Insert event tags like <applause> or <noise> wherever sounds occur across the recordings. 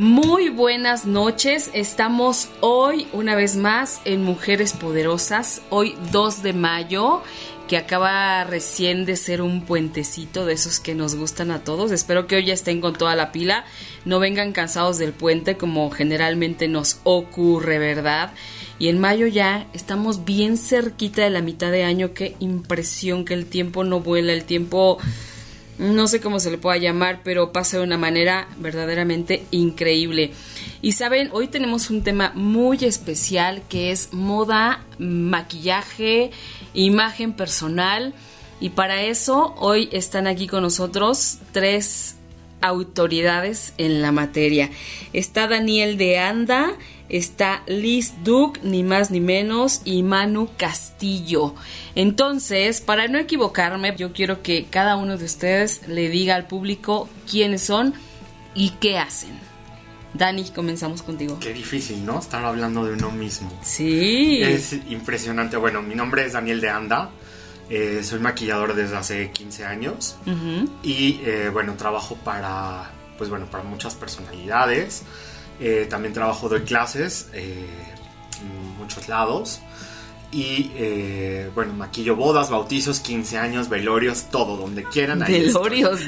Muy buenas noches, estamos hoy una vez más en Mujeres Poderosas, hoy 2 de mayo, que acaba recién de ser un puentecito de esos que nos gustan a todos. Espero que hoy ya estén con toda la pila, no vengan cansados del puente como generalmente nos ocurre, ¿verdad? Y en mayo ya estamos bien cerquita de la mitad de año, qué impresión que el tiempo no vuela, el tiempo no sé cómo se le pueda llamar, pero pasa de una manera verdaderamente increíble. Y saben, hoy tenemos un tema muy especial que es moda, maquillaje, imagen personal. Y para eso hoy están aquí con nosotros tres autoridades en la materia. Está Daniel de Anda, está Liz Duke, ni más ni menos, y Manu Castillo. Entonces, para no equivocarme, yo quiero que cada uno de ustedes le diga al público quiénes son y qué hacen. Dani, comenzamos contigo. Qué difícil, ¿no? Estar hablando de uno mismo. Sí. Es impresionante. Bueno, mi nombre es Daniel de Anda. Eh, soy maquillador desde hace 15 años. Y eh, bueno, trabajo para, pues bueno, para muchas personalidades. Eh, también trabajo, doy clases en muchos lados. Y eh, bueno, maquillo bodas, bautizos, 15 años, velorios, todo, donde quieran. ahí Velorios,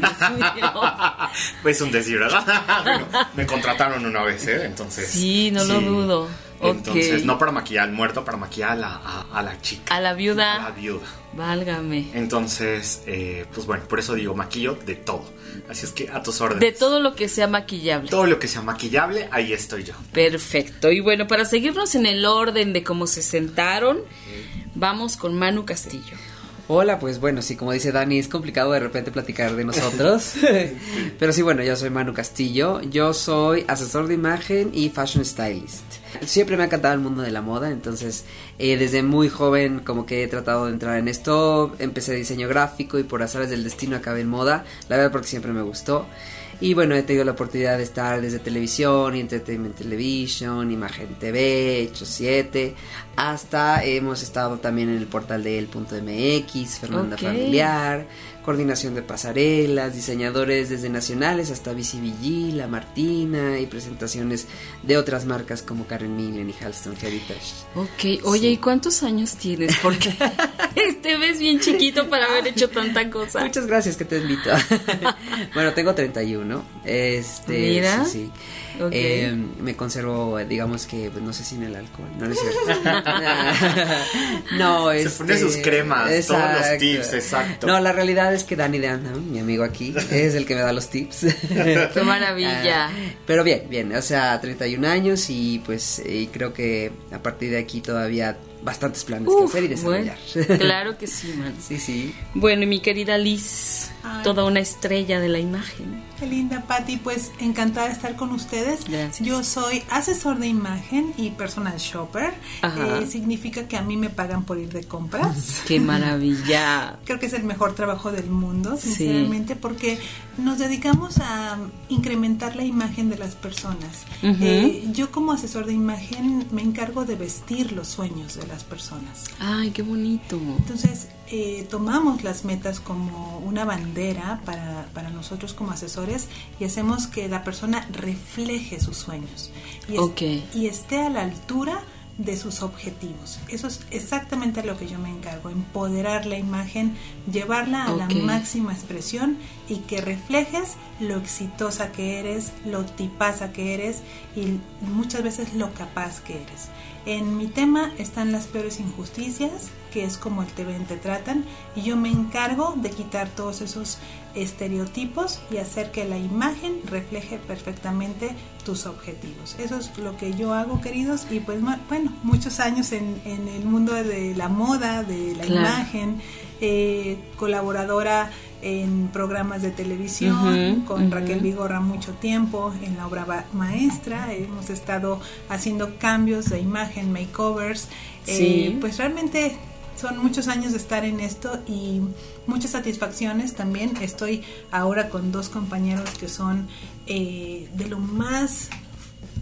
<laughs> pues un decir, ¿verdad? <laughs> Bueno, me contrataron una vez, ¿eh? Entonces. Sí, no lo dudo. Entonces, no para maquillar al muerto, para maquillar a la, a, a la chica. A la viuda. A la viuda. Válgame. Entonces, eh, pues bueno, por eso digo maquillo de todo. Así es que a tus órdenes. De todo lo que sea maquillable. Todo lo que sea maquillable, ahí estoy yo. Perfecto. Y bueno, para seguirnos en el orden de cómo se sentaron, vamos con Manu Castillo. Hola, pues bueno, sí, como dice Dani, es complicado de repente platicar de nosotros. <laughs> Pero sí, bueno, yo soy Manu Castillo, yo soy asesor de imagen y fashion stylist. Siempre me ha encantado el mundo de la moda, entonces eh, desde muy joven como que he tratado de entrar en esto, empecé diseño gráfico y por azares del destino acabé en moda, la verdad porque siempre me gustó. Y bueno, he tenido la oportunidad de estar desde televisión, y Entertainment Television, Imagen TV, Hecho 7, hasta hemos estado también en el portal de el.mx, Fernanda. Familiar, coordinación de pasarelas, diseñadores desde nacionales hasta BCBG, La Martina y presentaciones de otras marcas como Karen Millen y Halston Heritage. Ok, oye, ¿y cuántos años tienes? Porque <laughs> te ves bien chiquito para haber hecho tanta cosa. Muchas gracias que te invito. <laughs> bueno, tengo 31. Este, Mira. sí, sí. Eh, me conservo, digamos que, pues, no sé si en el alcohol. No, no es cierto. <laughs> no, Se este, pone sus cremas, todos los exacto. tips, exacto. No, la realidad es que Dani de Anda, mi amigo aquí, es el que me da los tips. <laughs> Qué maravilla. Ah, pero bien, bien, o sea, 31 años y pues y creo que a partir de aquí todavía bastantes planes que Uf, hacer y desarrollar. bueno, <laughs> claro que sí, man. sí, sí. Bueno, y mi querida Liz, Ay. toda una estrella de la imagen. Qué linda, Patti. Pues encantada de estar con ustedes. Gracias. Yo soy asesor de imagen y personal shopper. Ajá. Eh, significa que a mí me pagan por ir de compras. <laughs> Qué maravilla. Creo que es el mejor trabajo del mundo, Sí. sinceramente, porque nos dedicamos a incrementar la imagen de las personas. Eh, yo como asesor de imagen me encargo de vestir los sueños de las personas. Ay, qué bonito. Entonces, eh, tomamos las metas como una bandera para, para nosotros como asesores y hacemos que la persona refleje sus sueños y, es- Ok. y esté a la altura de sus objetivos. Eso es exactamente lo que yo me encargo, empoderar la imagen, llevarla a Ok. la máxima expresión y que reflejes lo exitosa que eres, lo tipaza que eres y muchas veces lo capaz que eres. En mi tema están las peores injusticias, que es como el te ven, te tratan, y yo me encargo de quitar todos esos estereotipos y hacer que la imagen refleje perfectamente tus objetivos. Eso es lo que yo hago, queridos, y pues bueno, muchos años en, el mundo de la moda, de la imagen, eh, colaboradora en programas de televisión, con Raquel Vigorra mucho tiempo, en la obra maestra, hemos estado haciendo cambios de imagen, makeovers, eh, pues realmente son muchos años de estar en esto y muchas satisfacciones. También. Estoy ahora con dos compañeros que son eh, de lo más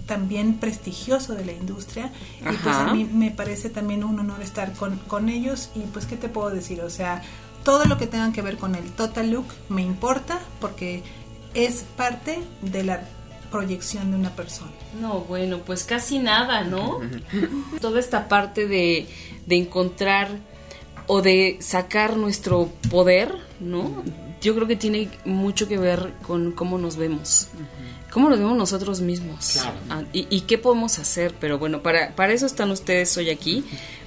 también prestigioso de la industria. Y pues a mí me parece también un honor estar con, con ellos. Y pues qué te puedo decir, o sea, todo lo que tenga que ver con el total look me importa porque es parte de la proyección de una persona. No, bueno, pues casi nada, ¿no? <laughs> Toda esta parte de, de encontrar o de sacar nuestro poder, ¿no? Yo creo que tiene mucho que ver con cómo nos vemos, cómo nos vemos nosotros mismos ah, y, qué podemos hacer. Pero bueno, para, para eso están ustedes hoy aquí,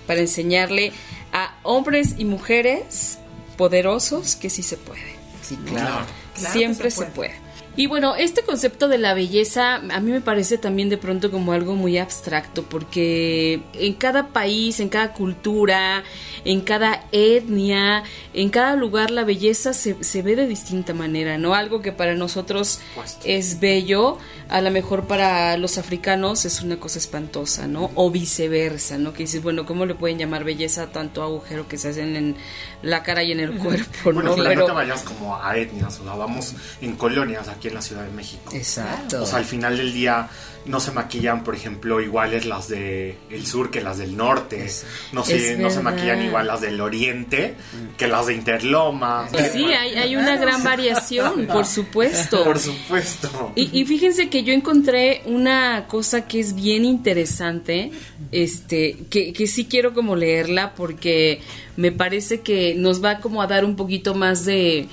para enseñarle a hombres y mujeres poderosos que sí se puede. Sí, claro. Siempre se puede. Y bueno, este concepto de la belleza a mí me parece también de pronto como algo muy abstracto, porque en cada país, en cada cultura, en cada etnia, en cada lugar la belleza se, se ve de distinta manera, ¿no? Algo que para nosotros es bello, a lo mejor para los africanos es una cosa espantosa, ¿no? O viceversa, ¿no? Que dices, bueno, ¿cómo le pueden llamar belleza a tanto agujero que se hacen en la cara y en el cuerpo, ¿no? Bueno, no te vayas como a etnias, o sea, vamos en colonias aquí en la Ciudad de México. Exacto. O sea, al final del día no se maquillan, por ejemplo, iguales las de el sur que las del norte. No se, no se maquillan igual las del oriente que las de Interloma. Sí, hay, hay una gran variación, <laughs> por supuesto. Por supuesto. Y, y, fíjense que yo encontré una cosa que es bien interesante, este, que, que sí quiero como leerla porque me parece que nos va como a dar un poquito más de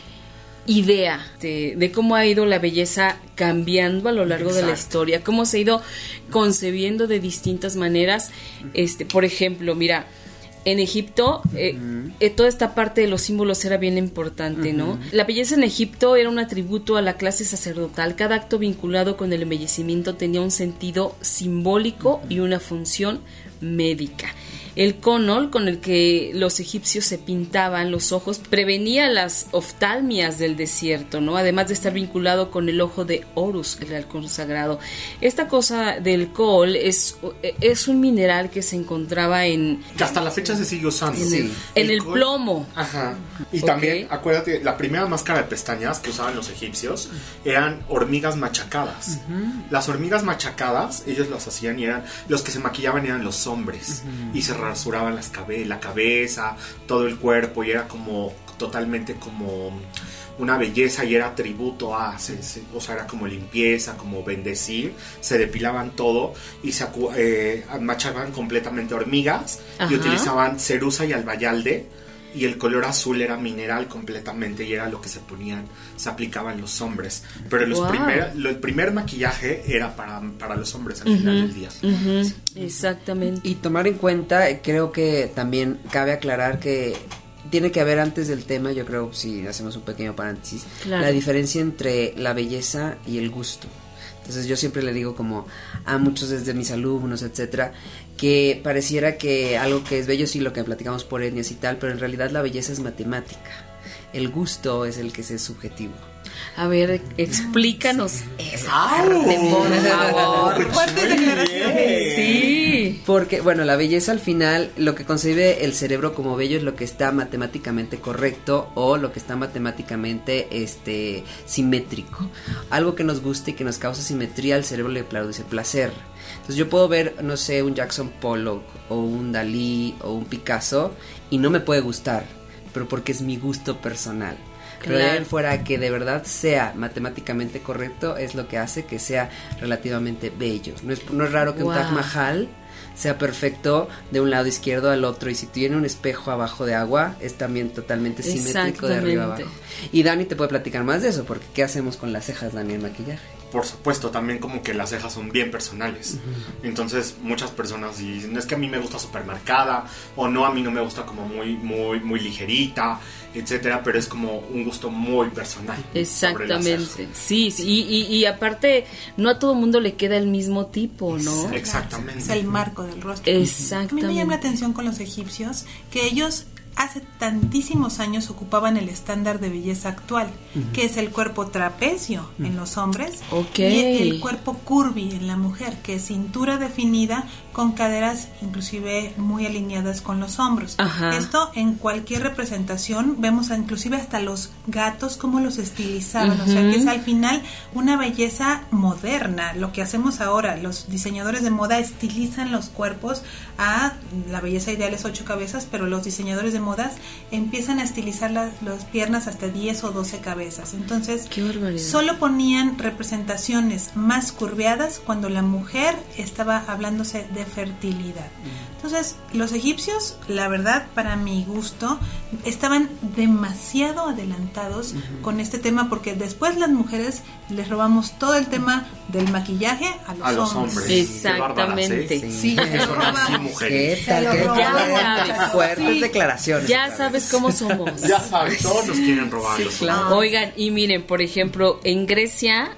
idea de, cómo ha ido la belleza cambiando a lo largo de la historia, cómo se ha ido concebiendo de distintas maneras. Este, por ejemplo, mira, en Egipto eh, eh, toda esta parte de los símbolos era bien importante, ¿no? La belleza en Egipto era un atributo a la clase sacerdotal. Cada acto vinculado con el embellecimiento tenía un sentido simbólico y una función médica. El conol con el que los egipcios se pintaban los ojos prevenía las oftalmias del desierto, ¿no? Además de estar vinculado con el ojo de Horus, el halcón sagrado. Esta cosa del col es, es un mineral que se encontraba en... Que hasta la fecha se sigue usando. En el, plomo. Ajá. Y también, acuérdate, la primera máscara de pestañas que usaban los egipcios eran hormigas machacadas. Las hormigas machacadas, ellos las hacían y eran... Los que se maquillaban eran los hombres. Y se rasuraban las cabe la cabeza, todo el cuerpo y era como totalmente como una belleza y era tributo a, o sea, era como limpieza, como bendecir, se depilaban todo y se eh, machaban completamente hormigas y utilizaban cerusa y albayalde y el color azul era mineral completamente y era lo que se ponían, se aplicaban los hombres. Pero los el primer maquillaje era para, para los hombres al final del día. Exactamente. Y tomar en cuenta, creo que también cabe aclarar que tiene que haber antes del tema, yo creo, si hacemos un pequeño paréntesis, la diferencia entre la belleza y el gusto. Entonces yo siempre le digo como a muchos desde mis alumnos, etcétera, que pareciera que algo que es bello sí lo que platicamos por etnias y tal, pero en realidad la belleza es matemática. El gusto es el que es subjetivo. A ver, explícanos esa parte, por favor. Sí. Porque, bueno, la belleza al final, lo que concibe el cerebro como bello es lo que está matemáticamente correcto o lo que está matemáticamente este, simétrico. Algo que nos guste y que nos causa simetría, al cerebro le produce placer. Entonces yo puedo ver, no sé, un Jackson Pollock o un Dalí o un Picasso y no me puede gustar, pero porque es mi gusto personal. Pero de fuera que de verdad sea matemáticamente correcto es lo que hace que sea relativamente bello. No es, no es raro que un Taj Mahal sea perfecto de un lado izquierdo al otro y si tiene un espejo abajo de agua es también totalmente simétrico de arriba abajo. Y Dani te puede platicar más de eso porque ¿qué hacemos con las cejas, Dani, en maquillaje? Por supuesto, también como que las cejas son bien personales. Entonces, muchas personas dicen, es que a mí me gusta super marcada, o no, a mí no me gusta como muy, muy, muy ligerita, etcétera, pero es como un gusto muy personal. Exactamente. Sí, sí y, y, aparte, no a todo mundo le queda el mismo tipo, ¿no? Exactamente. Es el marco del rostro. Exactamente. A mí me llama la atención con los egipcios que ellos hace tantísimos años ocupaban el estándar de belleza actual, que es el cuerpo trapecio en los hombres y el cuerpo curvy en la mujer, que es cintura definida con caderas inclusive muy alineadas con los hombros. Esto en cualquier representación vemos inclusive hasta los gatos como los estilizaban, o sea que es al final una belleza moderna, lo que hacemos ahora, los diseñadores de moda estilizan los cuerpos a la belleza ideal es ocho cabezas, pero los diseñadores de modas empiezan a estilizar las, piernas hasta 10 o 12 cabezas. Entonces, solo ponían representaciones más curveadas cuando la mujer estaba hablándose de fertilidad. Entonces, los egipcios, la verdad, para mi gusto, estaban demasiado adelantados con este tema porque después las mujeres les robamos todo el tema del maquillaje a los, hombres. Exactamente. Sí, mujeres. Ya sabes. Fuertes declaraciones. Ya sabes cómo somos. Ya sabes, todos nos quieren robar. Oigan, y miren, por ejemplo, en Grecia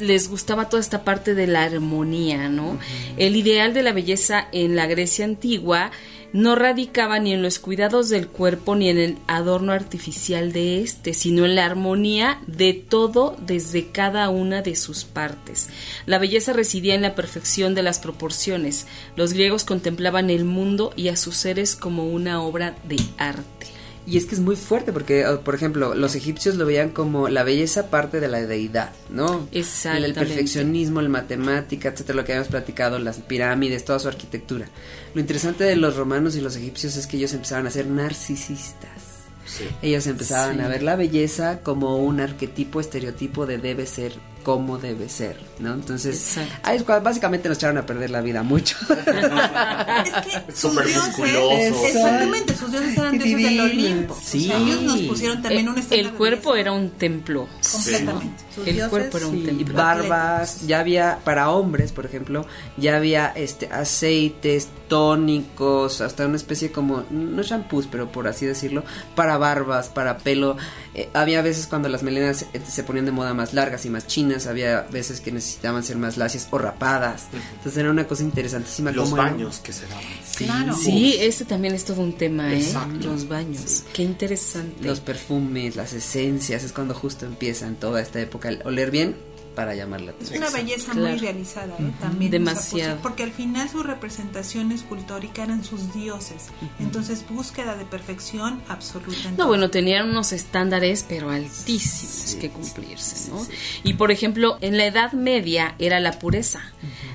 les gustaba toda esta parte de la armonía, ¿no? El ideal de la belleza en la Grecia antigua no radicaba ni en los cuidados del cuerpo ni en el adorno artificial de éste, sino en la armonía de todo desde cada una de sus partes. La belleza residía en la perfección de las proporciones. Los griegos contemplaban el mundo y a sus seres como una obra de arte. Y es que es muy fuerte porque, oh, por ejemplo, los egipcios lo veían como la belleza parte de la deidad, ¿no? Exactamente. El perfeccionismo, la matemática, etcétera, lo que habíamos platicado, las pirámides, toda su arquitectura. Lo interesante de los romanos y los egipcios es que ellos empezaban a ser narcisistas. Sí. Ellos empezaban a ver la belleza como un arquetipo, estereotipo de debe ser cómo debe ser, ¿no? Entonces, ahí básicamente nos echaron a perder la vida mucho. <laughs> es que Súper musculoso. Exactamente, sus dioses eran dioses del Olimpo. Sí. ellos nos pusieron también un El cuerpo era un templo. Completamente. el cuerpo era un templo. Barbas, ya había, para hombres, por ejemplo, ya había este aceites, tónicos, hasta una especie como, no shampoos, pero por así decirlo, para barbas, para pelo. Eh, había veces cuando las melenas eh, se ponían de moda más largas y más chinas había veces que necesitaban ser más lacias o rapadas. Entonces era una cosa interesantísima. Los baños que se daban. Sí, claro. sí, ese también es todo un tema, ¿eh? Los baños. Qué interesante. Los perfumes, las esencias, es cuando justo empiezan toda esta época. oler bien para llamar la atención. Es una belleza muy realizada, ¿eh? también. Demasiado. porque al final su representación escultórica eran sus dioses. Entonces, búsqueda de perfección absoluta. No, bueno, tenían unos estándares, pero altísimos que cumplirse, ¿no? Y por ejemplo, en la Edad Media era la pureza.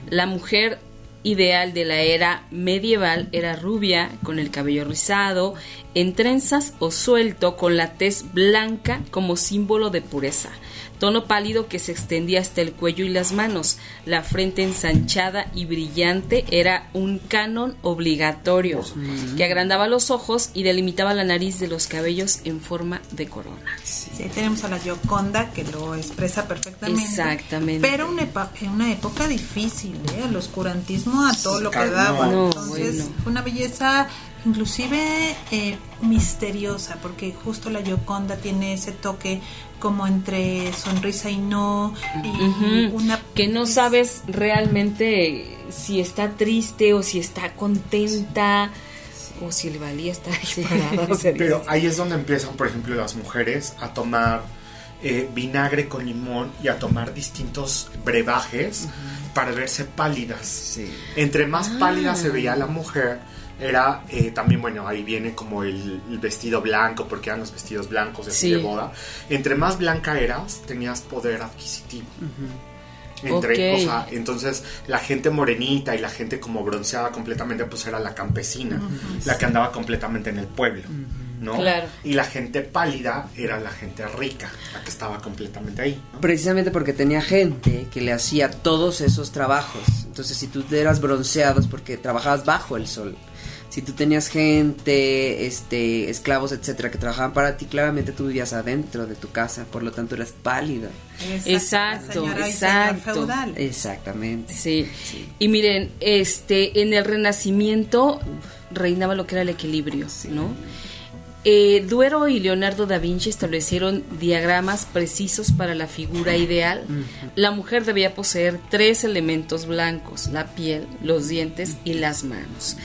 La mujer ideal de la era medieval era rubia, con el cabello rizado, en trenzas o suelto, con la tez blanca como símbolo de pureza tono pálido que se extendía hasta el cuello y las manos. La frente ensanchada y brillante era un canon obligatorio que agrandaba los ojos y delimitaba la nariz de los cabellos en forma de corona. Sí, tenemos a la Gioconda que lo expresa perfectamente. Exactamente. Pero en una época difícil, ¿eh? el oscurantismo a todo lo que daba. Entonces, una belleza inclusive eh, misteriosa, porque justo la Gioconda tiene ese toque como entre sonrisa y no, y una... Que no sabes realmente si está triste o si está contenta o si le valía estar ahí parada. Pero ahí es donde empiezan, por ejemplo, las mujeres a tomar eh, vinagre con limón y a tomar distintos brebajes para verse pálidas. Entre más pálida se veía la mujer, era eh, también, bueno, ahí viene como el, vestido blanco, porque eran los vestidos blancos de, boda. Entre más blanca eras, tenías poder adquisitivo. Entre, entonces la gente morenita y la gente como bronceada completamente, pues era la campesina, la que andaba completamente en el pueblo. ¿no? Claro. Y la gente pálida era la gente rica, la que estaba completamente ahí. Precisamente porque tenía gente que le hacía todos esos trabajos. Entonces, si tú eras bronceado es porque trabajabas bajo el sol. Si tú tenías gente, este, esclavos, etcétera, que trabajaban para ti, claramente tú vivías adentro de tu casa, por lo tanto eras pálido. Exacto, exacto. Exactamente. Sí. Y miren, este, en el Renacimiento reinaba lo que era el equilibrio, ¿no? Eh, Duero y Leonardo da Vinci establecieron diagramas precisos para la figura ideal. La mujer debía poseer tres elementos blancos, la piel, los dientes y las manos.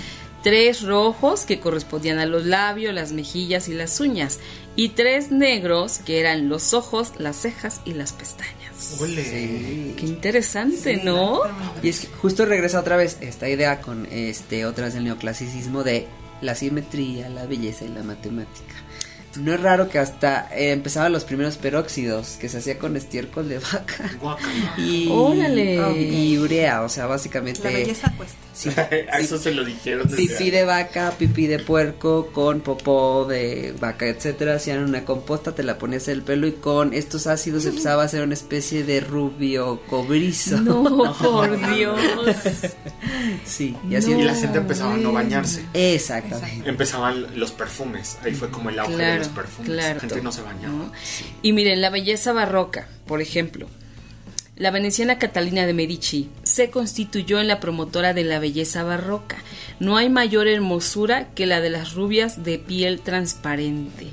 Tres rojos que correspondían a los labios, las mejillas y las uñas. Y tres negros que eran los ojos, las cejas y las pestañas. Qué interesante, ¿no? Y es que justo regresa otra vez esta idea con este otras del neoclasicismo de la simetría, la belleza y la matemática. No es raro que hasta eh, empezaban los primeros peróxidos que se hacía con estiércol de vaca y, y urea, o sea, básicamente la belleza cuesta. Sí, <laughs> a eso se lo dijeron. Pipí de vaca, pipí de puerco, con popó de vaca, etcétera. Hacían una composta, te la ponías en el pelo y con estos ácidos empezaba a hacer una especie de rubio cobrizo. No, <laughs> por Dios. sí, y así y la gente empezaba a no bañarse. Exactamente. Empezaban los perfumes. Ahí fue como el auge de los perfumes. La gente no se bañaba. Y miren, la belleza barroca, por ejemplo. La veneciana Catalina de Medici se constituyó en la promotora de la belleza barroca. No hay mayor hermosura que la de las rubias de piel transparente.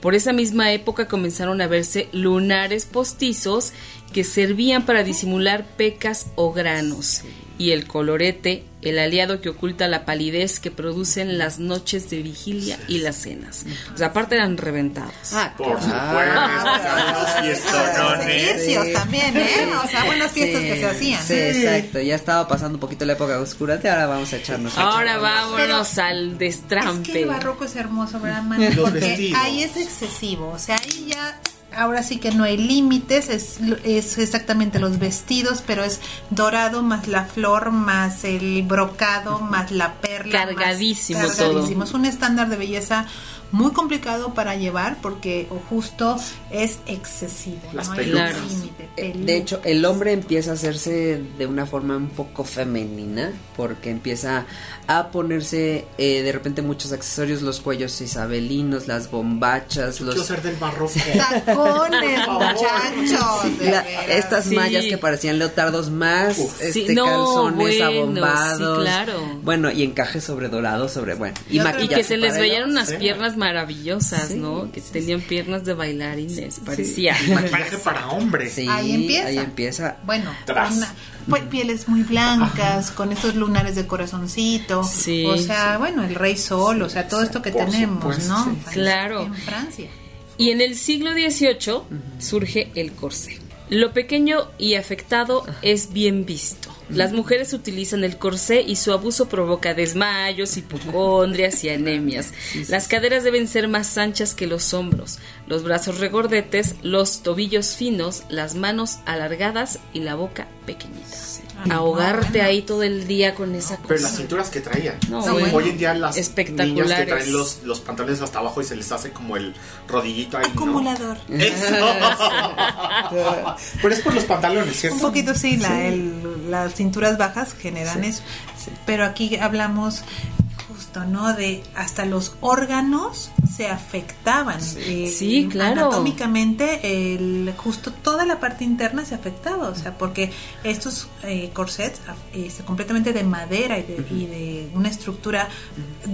Por esa misma época comenzaron a verse lunares postizos que servían para disimular pecas o granos. Y el colorete, el aliado que oculta la palidez que producen las noches de vigilia y las cenas. O sea, aparte eran reventados. Ah, por supuesto. Ah, fiestonones. también, ¿eh? O sea, buenas fiestas que se hacían. Sí, exacto. Ya estaba pasando un poquito la época oscura y ahora vamos a echarnos. Ahora vámonos al destrampe. Es que el barroco es hermoso, ¿verdad, Manu? Porque ahí es excesivo. O sea, ahí ya ahora sí que no hay límites, es, es, exactamente los vestidos, pero es dorado más la flor, más el brocado, más la perla. Cargadísimo, más cargadísimo. Es un estándar de belleza muy complicado para llevar porque o justo es excesivo. Las no pelucas. límite, Eh, De hecho, el hombre empieza a hacerse de una forma un poco femenina porque empieza a ponerse eh, de repente muchos accesorios, los cuellos isabelinos, las bombachas, Yo los quiero ser del barroco. <laughs> tacones, muchachos. la- estas Sí. mallas que parecían leotardos más Uf. este Sí, no, calzones bueno, abombados sí, claro. bueno y encaje sobre dorado sobre bueno y, Y maquillaje que se les veían unas Sí. Piernas maravillosas, Sí, ¿no? Que sí, tenían piernas de bailarines, parecía. Maquillaje para hombre. Sí, Ahí empieza. ahí empieza Bueno, Tras. una- pues, pieles muy blancas, con estos lunares de corazoncito. Sí, o sea, bueno, el rey sol, o sea, todo esto que tenemos, supuesto, ¿no? Claro. En Francia. Y en el siglo XVIII surge el corsé. Lo pequeño y afectado es bien visto. Las mujeres utilizan el corsé y su abuso provoca desmayos, hipocondrias y anemias. Las caderas deben ser más anchas que los hombros, los brazos regordetes, los tobillos finos, las manos alargadas y la boca pequeñita. Ay, Ahogarte no, ahí todo el día con esa Pero cosa. las cinturas que traían. No, Sí, bueno. Hoy en día las niñas que traen los, los pantalones hasta abajo y se les hace como el rodillito ahí. ¿no? Acumulador. Eso. <laughs> Pero es por los pantalones, ¿cierto? Un poquito sí, la, el- las cinturas bajas generan eso. Pero aquí hablamos ¿no? De hasta los órganos se afectaban. Eh, Sí, claro. Anatómicamente, el, justo toda la parte interna se afectaba. O sea, porque estos eh, corsets este, completamente de madera y de, y de una estructura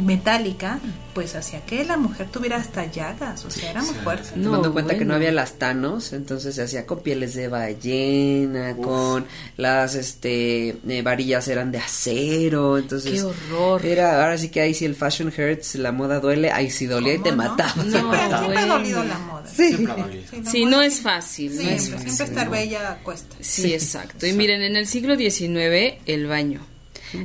metálica, pues hacía que la mujer tuviera hasta llagas. O sea, era muy fuerte. No, tomando en cuenta que no había las tanos, entonces se hacía con pieles de ballena, con las este eh, varillas eran de acero, entonces ¡Qué horror! Era ahora sí que ahí si el fashion hurts, la moda duele, ahí sí dolía y te ¿Cómo no? mataba. No, Siempre, siempre ha dolido la moda. Siempre ha dolido. la Sí, moda no es fácil, no es Siempre, fácil. siempre estar bella cuesta. Sí, exacto. Y miren, en el siglo XIX, el baño.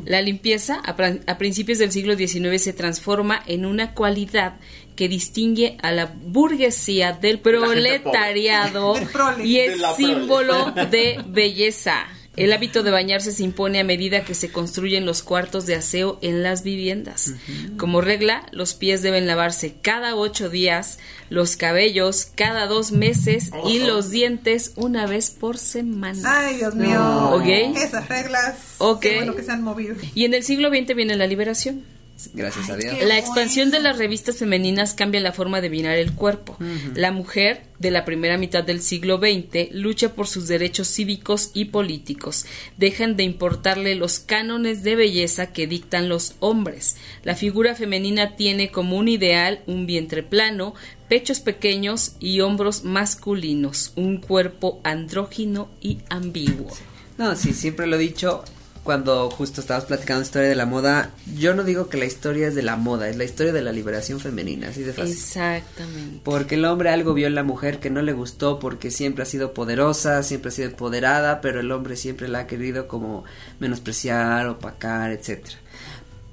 La limpieza a, pran- a principios del siglo XIX se transforma en una cualidad que distingue a la burguesía del proletariado <laughs> y es símbolo de belleza. El hábito de bañarse se impone a medida que se construyen los cuartos de aseo en las viviendas. Como regla, los pies deben lavarse cada ocho días, los cabellos cada dos meses y los dientes una vez por semana. Ay, Dios mío. Ok. Esas reglas. Ok. Qué bueno que se han movido. Y en el siglo XX viene la liberación. Gracias a Dios. La expansión de las revistas femeninas cambia la forma de mirar el cuerpo. La mujer de la primera mitad del siglo XX lucha por sus derechos cívicos y políticos. Dejan de importarle los cánones de belleza que dictan los hombres. La figura femenina tiene como un ideal un vientre plano, pechos pequeños y hombros masculinos, un cuerpo andrógino y ambiguo. No, sí, siempre lo he dicho, cuando justo estabas platicando historia de la moda, yo no digo que la historia es de la moda, es la historia de la liberación femenina, así de fácil. Exactamente. Porque el hombre algo vio en la mujer que no le gustó porque siempre ha sido poderosa, siempre ha sido empoderada, pero el hombre siempre la ha querido como menospreciar, opacar, etcétera.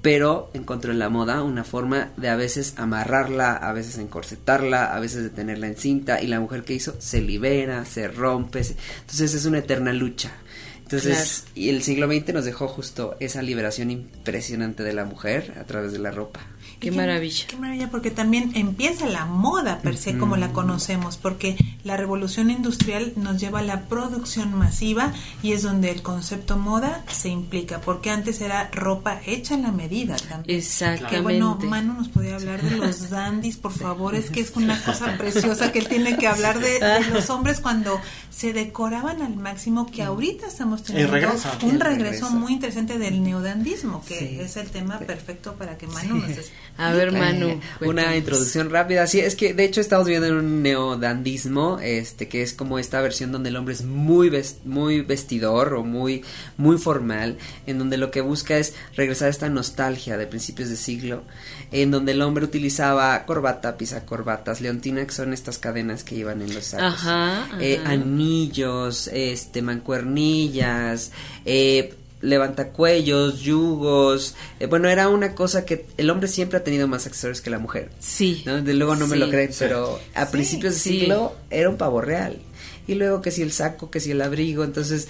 Pero encontró en la moda una forma de a veces amarrarla, a veces encorsetarla, a veces de tenerla en cinta y la mujer que hizo se libera, se rompe, se... entonces es una eterna lucha entonces, y el siglo XX nos dejó justo esa liberación impresionante de la mujer a través de la ropa. Qué, maravilla. Qué maravilla, porque también empieza la moda per se como la conocemos, porque la revolución industrial nos lleva a la producción masiva y es donde el concepto moda se implica, porque antes era ropa hecha en la medida también. Exactamente. bueno, Manu nos podía hablar de los dandies, por favor, es que es una cosa preciosa que él tiene que hablar de, de los hombres cuando se decoraban al máximo, que ahorita estamos teniendo un regreso, muy interesante del neodandismo, que es el tema perfecto para que Manu nos a ver, Manu. una introducción rápida. Sí, es que de hecho estamos viendo un neodandismo, este, que es como esta versión donde el hombre es muy, muy vestidor o muy, muy formal, en donde lo que busca es regresar a esta nostalgia de principios de siglo, en donde el hombre utilizaba corbata, pisa corbatas, leontina, que son estas cadenas que iban en los sacos, eh, anillos, este, mancuernillas, eh, levantacuellos, yugos. Eh, bueno, era una cosa que el hombre siempre ha tenido más accesorios que la mujer. Sí. De luego no me lo creen, pero a principios de siglo era un pavo real. Y luego que si el saco, que si el abrigo. Entonces,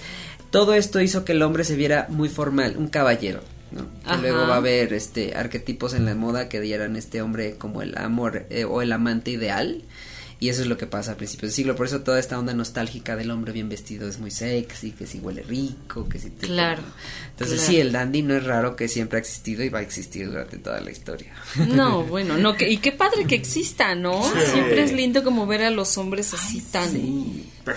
todo esto hizo que el hombre se viera muy formal, un caballero. ¿no? luego va a haber este arquetipos en la moda que dieran este hombre como el amor eh, o el amante ideal y eso es lo que pasa a principios del siglo. Por eso toda esta onda nostálgica del hombre bien vestido es muy sexy, que si huele rico, que si... Te claro. Entonces sí, el dandy no es raro que siempre ha existido y va a existir durante toda la historia. No, <laughs> bueno, no, que, y qué padre que exista, ¿no? Siempre es lindo como ver a los hombres así tan...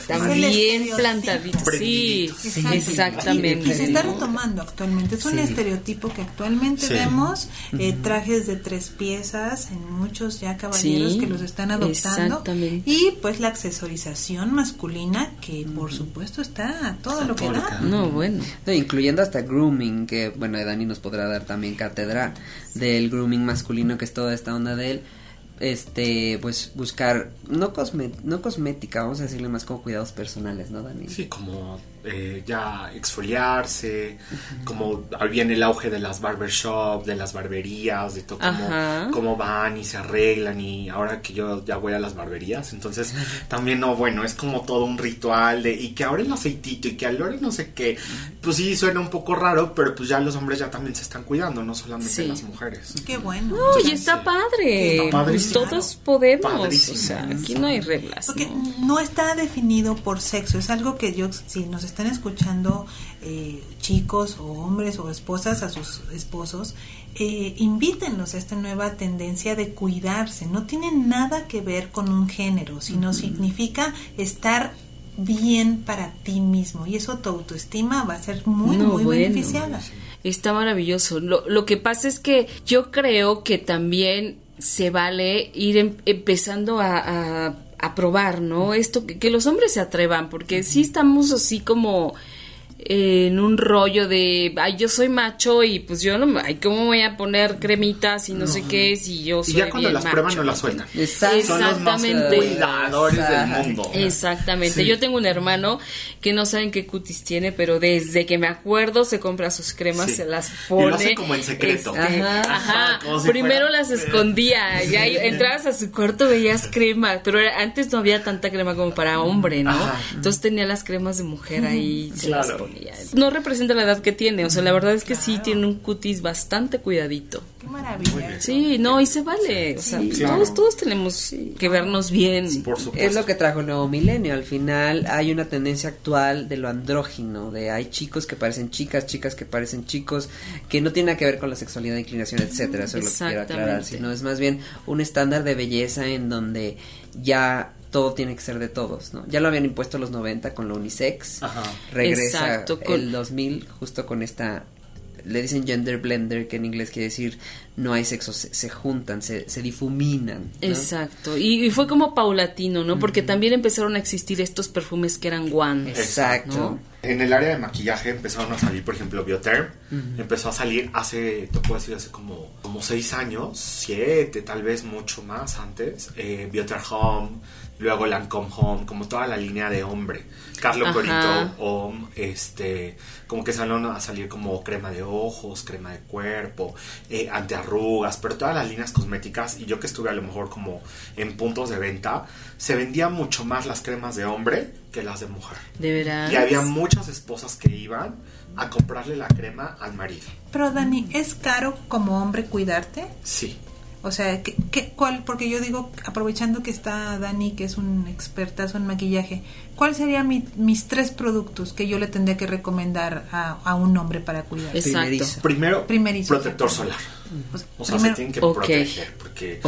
También plantaditos. Sí, exactamente. Y, se está retomando actualmente. Es un estereotipo que actualmente vemos. Eh, trajes de tres piezas en muchos ya caballeros que los están adoptando. Y pues la accesorización masculina que por supuesto está a todo lo que da. No, bueno. incluyendo hasta grooming, que bueno, Dani nos podrá dar también cátedra del grooming masculino, que es toda esta onda de él este, pues buscar, no, no cosmética, vamos a decirle más como cuidados personales, ¿no, Dani? Sí, como eh, ya exfoliarse, como viene el auge de las barbershop, de las barberías, de todo cómo, van y se arreglan y ahora que yo ya voy a las barberías, entonces también no, bueno, es como todo un ritual de y que ahora el aceitito y que ahora no sé qué, pues sí suena un poco raro, pero pues ya los hombres ya también se están cuidando, no solamente las mujeres. Qué bueno. No, y está padre. Todos podemos, o sea, aquí no hay reglas. Porque ¿no? está definido por sexo, es algo que yo, si nos están escuchando eh, chicos o hombres o esposas a sus esposos, eh, invítenlos a esta nueva tendencia de cuidarse. No tiene nada que ver con un género, sino significa estar bien para ti mismo y eso tu autoestima va a ser muy, muy beneficiada. Está maravilloso. Lo, lo que pasa es que yo creo que también se vale ir em, empezando a a probar, ¿no? Esto, que, que, los hombres se atrevan, porque sí estamos así como en un rollo de, ay, yo soy macho y pues yo no, ay, ¿cómo voy a poner cremitas y no, sé qué si yo soy Y ya cuando las prueban no las sueltan. Exactamente. Son los más cuidadores del mundo. Exactamente. Yo tengo un hermano que no saben qué cutis tiene, pero desde que me acuerdo se compra sus cremas, se las pone. Y lo hace como en secreto. Este, ajá. Primero las escondía, ya entrabas a su cuarto veías crema, pero antes no había tanta crema como para hombre, ¿no? Entonces tenía las cremas de mujer ahí, se las con ella. No representa la edad que tiene, o sea, la verdad es que sí tiene un cutis bastante cuidadito. Qué maravilla. Sí, no, y se vale. O sea, Claro. todos, todos tenemos que vernos bien. Por supuesto. Es lo que trajo el nuevo milenio. Al final hay una tendencia actual de lo andrógino, de hay chicos que parecen chicas, chicas que parecen chicos, que no tiene nada que ver con la sexualidad, inclinación, etcétera. Eso es lo que quiero aclarar. Sino es más bien un estándar de belleza en donde ya todo tiene que ser de todos, ¿no? Ya lo habían impuesto los 90 con lo unisex. Ajá. Regresa Exacto, con- el 2000 justo con esta le dicen gender blender, que en inglés quiere decir no hay sexo, se, se juntan, se, se difuminan. ¿no? Exacto. Y, y fue como paulatino, ¿no? Porque también empezaron a existir estos perfumes que eran one. Exacto. ¿no? En el área de maquillaje empezaron a salir, por ejemplo, Bioterm. Empezó a salir hace, te puedo decir, hace como, como seis años, siete, tal vez mucho más antes. Eh, Bioterm Home, luego Lancome Home, como toda la línea de hombre. Carlo Ajá. Corito Home, este, como que salieron a salir como crema de ojos, crema de cuerpo, eh, antiarrugas, pero todas las líneas cosméticas. Y yo que estuve a lo mejor como en puntos de venta, se vendían mucho más las cremas de hombre que las de mujer. De veras. Y había muchas esposas que iban a comprarle la crema al marido. Pero Dani, ¿es caro como hombre cuidarte? Sí. O sea, ¿qué, qué- cuál? Porque yo digo, aprovechando que está Dani, que es un expertazo en maquillaje, ¿cuál serían mi- mis tres productos que yo le tendría que recomendar a, a un hombre para cuidar? Exacto. Primero, Primerizo. protector solar. Pues, O sea, primero- se tienen que proteger porque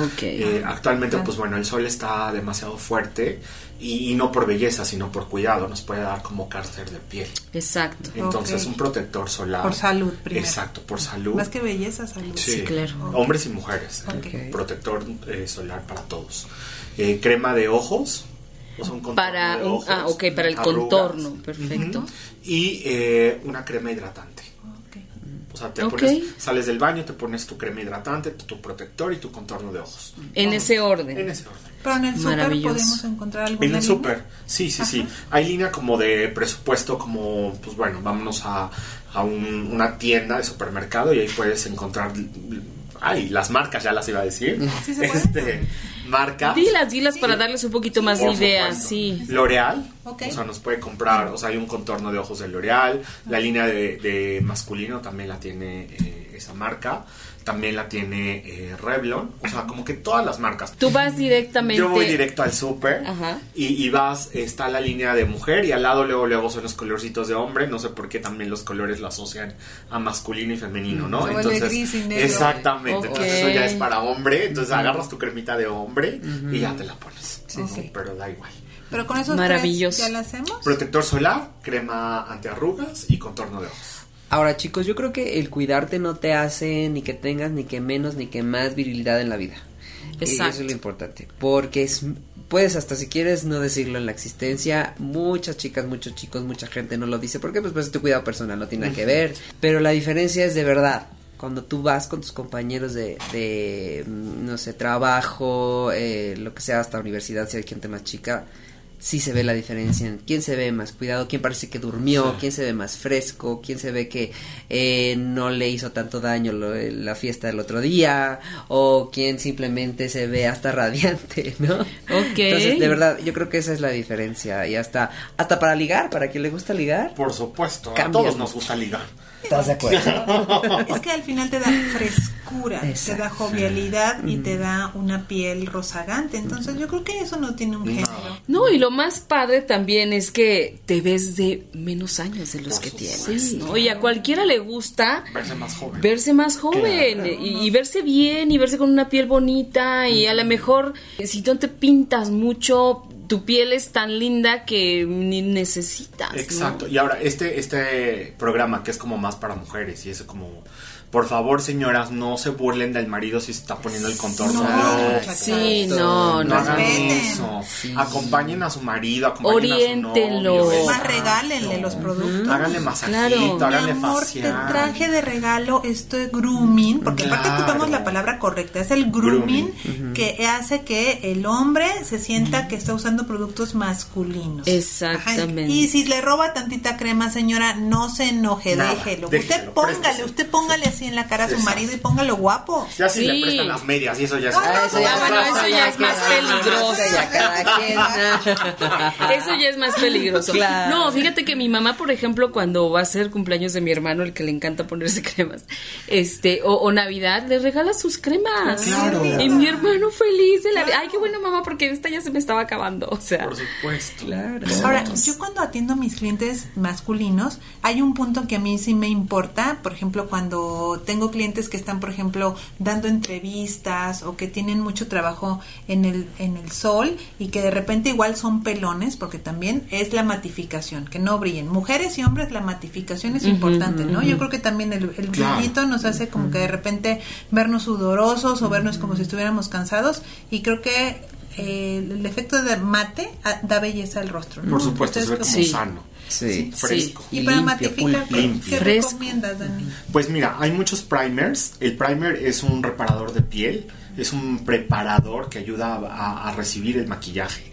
eh, actualmente, pues bueno, el sol está demasiado fuerte y, y no por belleza, sino por cuidado, nos puede dar como cáncer de piel. Exacto. Entonces, un protector solar. Por salud, primero. Exacto, por salud. Más que belleza, salud. Sí, claro. Hombres y mujeres. Ok. Protector eh, solar para todos. Eh, crema de ojos. o sea, un contorno Para de un- ojos, ah, ok, para el arrugas. contorno, perfecto. Y eh, una crema hidratante. O sea, te pones, sales del baño, te pones tu crema hidratante, tu, tu protector y tu contorno de ojos. En ese orden. En ese orden. Pero en el súper podemos encontrar alguna En el súper, sí, sí, sí. Hay línea como de presupuesto, como, pues bueno, vámonos a, a un- una tienda de supermercado y ahí puedes encontrar. Ay, las marcas ya las iba a decir. Sí, se puede. este, marcas. Dilas, dilas para darles un poquito más de idea, sí. L'Oreal, Ok. o sea, nos puede comprar, o sea, hay un contorno de ojos de L'Oreal, la línea de, de masculino también la tiene eh, esa marca, también la tiene eh, Revlon, o sea, como que todas las marcas. Tú vas directamente. Yo voy directo al súper Ajá. y, y vas, está la línea de mujer y al lado luego luego son los colorcitos de hombre, no sé por qué también los colores lo asocian a masculino y femenino, ¿no? Se vuelve gris y negro. exactamente, entonces eso ya es para hombre, entonces agarras tu cremita de hombre y ya te la pones. Sí, sí. Pero da igual. Pero con esos Maravilloso. tres ya la hacemos. Protector solar, crema antiarrugas y contorno de ojos. Ahora, chicos, yo creo que el cuidarte no te hace ni que tengas ni que menos ni que más virilidad en la vida. Y eso Exacto. es lo importante. Porque es, puedes hasta si quieres no decirlo en la existencia. Muchas chicas, muchos chicos, mucha gente no lo dice. porque Pues, pues es tu cuidado personal, no tiene nada que ver. Pero la diferencia es de verdad. Cuando tú vas con tus compañeros de, de mm, no sé, trabajo, eh, lo que sea, hasta universidad, si hay gente más chica, sí se ve la diferencia en quién se ve más cuidado, quién parece que durmió, Sí. quién se ve más fresco, quién se ve que eh, no le hizo tanto daño lo- la fiesta del otro día, o quién simplemente se ve hasta <laughs> radiante, ¿no? Ok. Entonces, de verdad, yo creo que esa es la diferencia. Y hasta, hasta para ligar, para quien le gusta ligar. Por supuesto, a todos nos gusta ligar. ¿Estás de acuerdo? <laughs> Es que al final te da frescura, te da jovialidad y te da una piel rozagante. Entonces yo creo que eso no tiene un género. No, y lo más padre también es que te ves de menos años de los Por que supuesto. tienes. ¿no? Y a cualquiera le gusta Verse más joven. verse más joven y, y verse bien y verse con una piel bonita y a lo mejor si no te pintas mucho tu piel es tan linda que ni necesitas. Exacto. Y ahora, este, este programa que es como más para mujeres y es como, por favor, señoras, no se burlen del marido si se está poniendo el contorno No, de sí no No no hagan Respeten. eso. Acompañen a su marido, acompañen a su novio. Más regálenle los productos. Háganle masajito, Claro. Mi háganle amor, te facial. traje de regalo este grooming, porque aparte Claro. ocupamos la palabra correcta, es el grooming, que hace que el hombre se sienta que está usando productos masculinos. Exactamente. Y si le roba tantita crema, señora, no se enoje, Nada, déjelo. déjelo, usted póngale, usted póngale así en la cara a su marido y póngalo guapo. Ya si Sí. le prestan las medias y eso ya es... Ah, eso ya- bueno, eso ya es más peligroso. Eso ya es más peligroso. Claro. No, fíjate que mi mamá, por ejemplo, cuando va a ser cumpleaños de mi hermano, el que le encanta ponerse <laughs> cremas, este, o, o Navidad, le regala sus cremas. Claro. Y mi hermano feliz de la vida. Ay, qué bueno, mamá, porque esta ya se me estaba acabando. O sea, Por supuesto. Claro. Ahora, yo cuando atiendo a mis clientes masculinos, hay un punto que a mí sí me importa, por ejemplo, cuando tengo clientes que están, por ejemplo, dando entrevistas o que tienen mucho trabajo en el, en el sol y que de repente igual son pelones, porque también es la matificación, que no brillen. Mujeres y hombres, la matificación es importante, ¿no? Yo creo que también el, el brillito nos hace como que de repente vernos sudorosos o vernos como si estuviéramos cansados y creo que eh, el efecto de mate ah, da belleza al rostro. ¿no? Por supuesto, se ve como Sí. sano. Sí. Fresco. y para Limpio, matificar, ¿qué, limpio. qué Fresco. recomiendas, Dani? Pues mira, hay muchos primers. El primer es un reparador de piel, es un preparador que ayuda a, a recibir el maquillaje.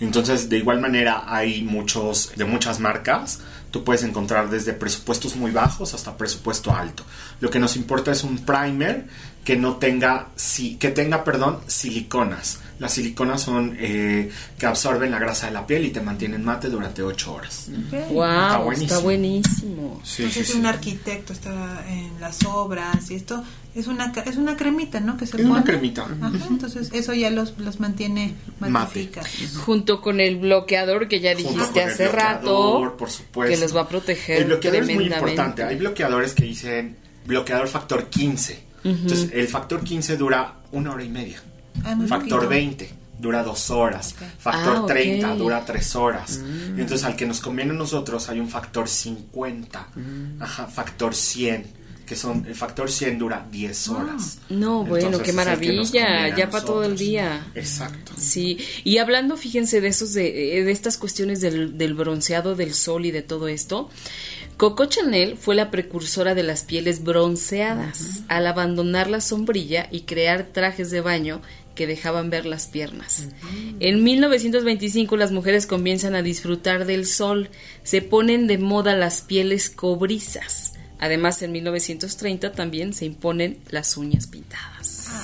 Entonces, de igual manera, hay muchos de muchas marcas. Tú puedes encontrar desde presupuestos muy bajos hasta presupuesto alto. Lo que nos importa es un primer que no tenga, si, que tenga, perdón, siliconas. Las siliconas son eh, que absorben la grasa de la piel y te mantienen mate durante 8 horas. wow, buenísimo. está buenísimo. Sí, Entonces sí, sí. un arquitecto está en las obras y esto es una ca- es una cremita, ¿no? Que se Es una pone. cremita. Ajá, entonces eso ya los, los mantiene Mate. matifica. Junto con el bloqueador que ya dijiste hace bloqueador, rato, por supuesto. que los va a proteger El bloqueador es muy importante. Hay bloqueadores que dicen bloqueador factor 15. Entonces, el factor 15 dura una hora y media. Ah, muy factor poquito. 20 dura dos horas. Factor Ah, ok. 30 dura tres horas. Mm. Entonces, al que nos conviene a nosotros hay un factor 50. Mm. Ajá, factor 100. Que son, el factor 100 dura 10 horas. Ah. No, bueno, Entonces, qué maravilla, ya para todo el día. Exacto. Sí, y hablando, fíjense, de esos, de, eh, de estas cuestiones del, del bronceado, del sol y de todo esto, Coco Chanel fue la precursora de las pieles bronceadas al abandonar la sombrilla y crear trajes de baño que dejaban ver las piernas. En 1925 las mujeres comienzan a disfrutar del sol, se ponen de moda las pieles cobrizas. Además, en 1930 también se imponen las uñas pintadas.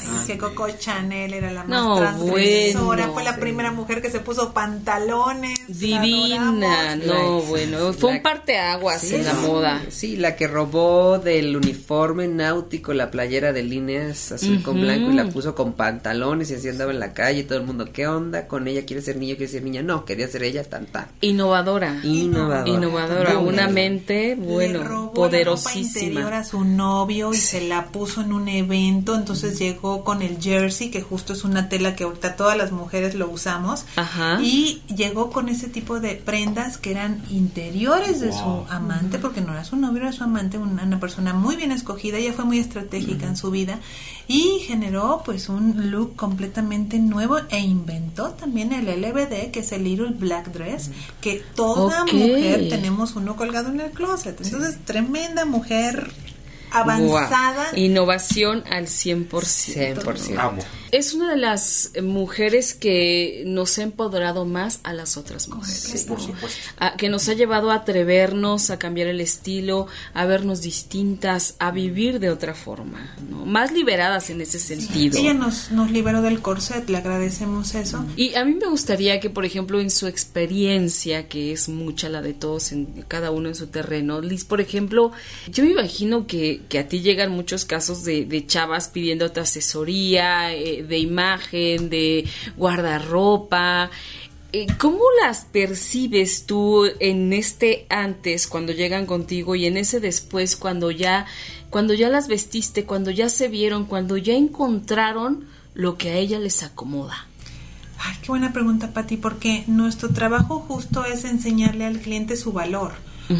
Ay, es que Coco Chanel era la más No, transgresora, bueno, fue la sí. primera mujer que se puso pantalones. Divina, no, bueno, fue la- un parteaguas Sí, en la sí. moda. Sí, la que robó del uniforme náutico la playera de líneas azul con blanco y la puso con pantalones y así andaba en la calle y todo el mundo, ¿qué onda con ella? ¿Quiere ser niño? ¿Quiere ser niña? No, quería ser ella tan tan. Innovadora. Innovadora. Innovadora, Muy una mente, Le bueno, robó La ropa interior poderosísima. a su novio y se la puso en un evento, entonces llegó con el jersey, que justo es una tela que ahorita todas las mujeres lo usamos, Ajá. y llegó con ese tipo de prendas que eran interiores de Wow. su amante, porque no era su novio, era su amante, una, una persona muy bien escogida, ella fue muy estratégica en su vida y generó pues un look completamente nuevo e inventó también el LBD, que es el Little Black Dress, que toda mujer tenemos uno colgado en el closet. Entonces, tremenda mujer avanzada. Innovación al 100%. 100%. Amo. Es una de las mujeres que nos ha empoderado más a las otras mujeres. Por ¿no? supuesto. A- que nos ha llevado a atrevernos, a cambiar el estilo, a vernos distintas, a vivir de otra forma, ¿no? más liberadas en ese sentido. Ella nos, nos liberó del corset, le agradecemos eso. Y a mí me gustaría que, por ejemplo, en su experiencia, que es mucha la de todos, en cada uno en su terreno, Liz, por ejemplo, yo me imagino que, que a ti llegan muchos casos de, de chavas pidiéndote asesoría, eh, de imagen, de guardarropa. Eh, ¿Cómo las percibes tú en este antes cuando llegan contigo y en ese después cuando ya cuando ya las vestiste, cuando ya se vieron, cuando ya encontraron lo que a ella les acomoda? Ay, qué buena pregunta, Pati, porque nuestro trabajo justo es enseñarle al cliente su valor.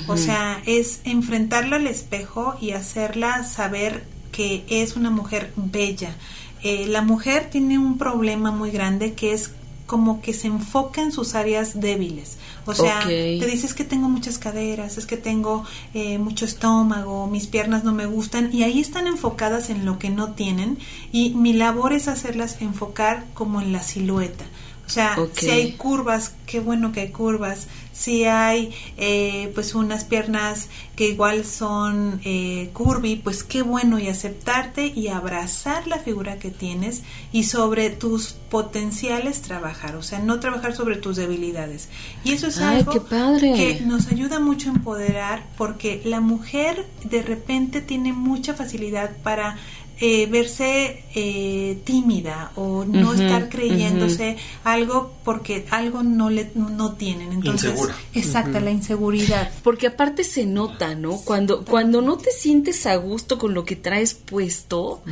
O sea, es enfrentarla al espejo y hacerla saber que es una mujer bella. Eh, la mujer tiene un problema muy grande que es como que se enfoca en sus áreas débiles. O sea, te dices que tengo muchas caderas, es que tengo eh, mucho estómago, mis piernas no me gustan y ahí están enfocadas en lo que no tienen y mi labor es hacerlas enfocar como en la silueta. O sea, si hay curvas, qué bueno que hay curvas. Si hay eh, pues unas piernas que igual son eh, curvy, pues qué bueno y aceptarte y abrazar la figura que tienes y sobre tus potenciales trabajar, o sea, no trabajar sobre tus debilidades. Y eso es algo que nos ayuda mucho a empoderar porque la mujer de repente tiene mucha facilidad para eh, verse eh, tímida o no estar creyéndose algo porque algo no le no tienen. Entonces exacta la inseguridad. Porque aparte se nota no cuando cuando no te sientes a gusto con lo que traes puesto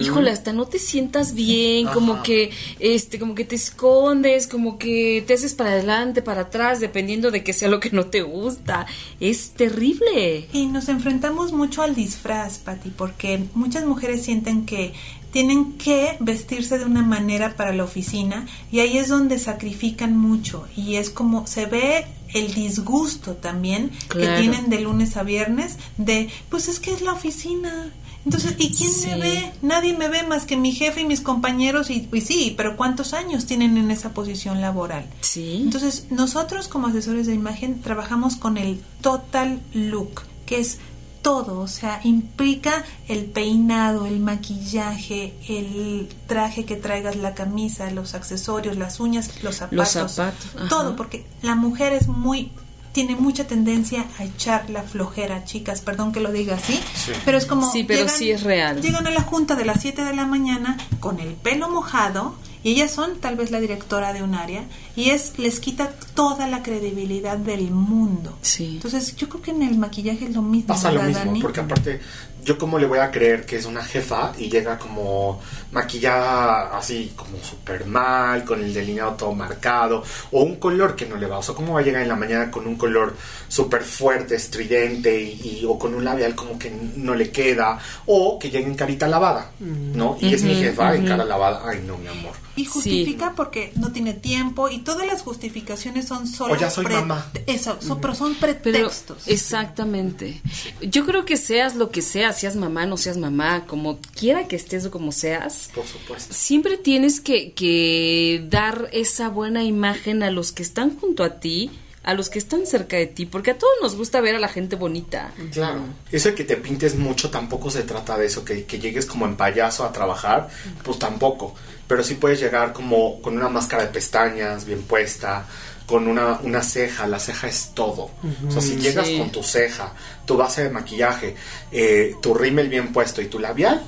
híjole hasta no te sientas bien como que este como que te escondes como que te haces para adelante para atrás dependiendo de que sea lo que no te gusta. Es terrible. Y nos enfrentamos mucho al disfraz Pati porque muchas mujeres sienten que tienen que vestirse de una manera para la oficina y ahí es donde sacrifican mucho y es como se ve el disgusto también que tienen de lunes a viernes de pues es que es la oficina entonces, ¿y quién me ve? Nadie me ve más que mi jefe y mis compañeros y, y, sí, pero ¿cuántos años tienen en esa posición laboral? Sí. Entonces, nosotros como asesores de imagen trabajamos con el total look, que es todo, o sea, implica el peinado, el maquillaje, el traje que traigas, la camisa, los accesorios, las uñas, los zapatos, todo, porque la mujer es muy tiene mucha tendencia a echar la flojera, chicas, perdón que lo diga así, pero es como Sí, pero sí es real. Llegan a la junta de las 7 de la mañana con el pelo mojado y ellas son tal vez la directora de un área y es les quita toda la credibilidad del mundo. Sí. Entonces, yo creo que en el maquillaje es lo mismo. Pasa lo mismo, porque aparte, yo cómo le voy a creer que es una jefa y llega como maquillada así como súper mal, con el delineado todo marcado, o un color que no le va, o sea, cómo va a llegar en la mañana con un color súper fuerte, estridente, y, o con un labial como que no le queda, o que llegue en carita lavada, ¿no? Y es mi jefa en cara lavada, ay no, mi amor. Y justifica porque no tiene tiempo y todas las justificaciones son solo... O ya soy mamá. Eso, pero son pretextos. exactamente. Yo creo que seas lo que seas, seas mamá, no seas mamá, como quiera que estés o como seas, Por supuesto. siempre tienes que, que dar esa buena imagen a los que están junto a ti, a los que están cerca de ti, porque a todos nos gusta ver a la gente bonita. Claro. Eso de que te pintes mucho tampoco se trata de eso, que, que llegues como en payaso a trabajar, pues tampoco. Pero sí puedes llegar como con una máscara de pestañas bien puesta, con una, una ceja, la ceja es todo. O sea, si llegas Sí. con tu ceja, tu base de maquillaje, eh, tu rímel bien puesto y tu labial,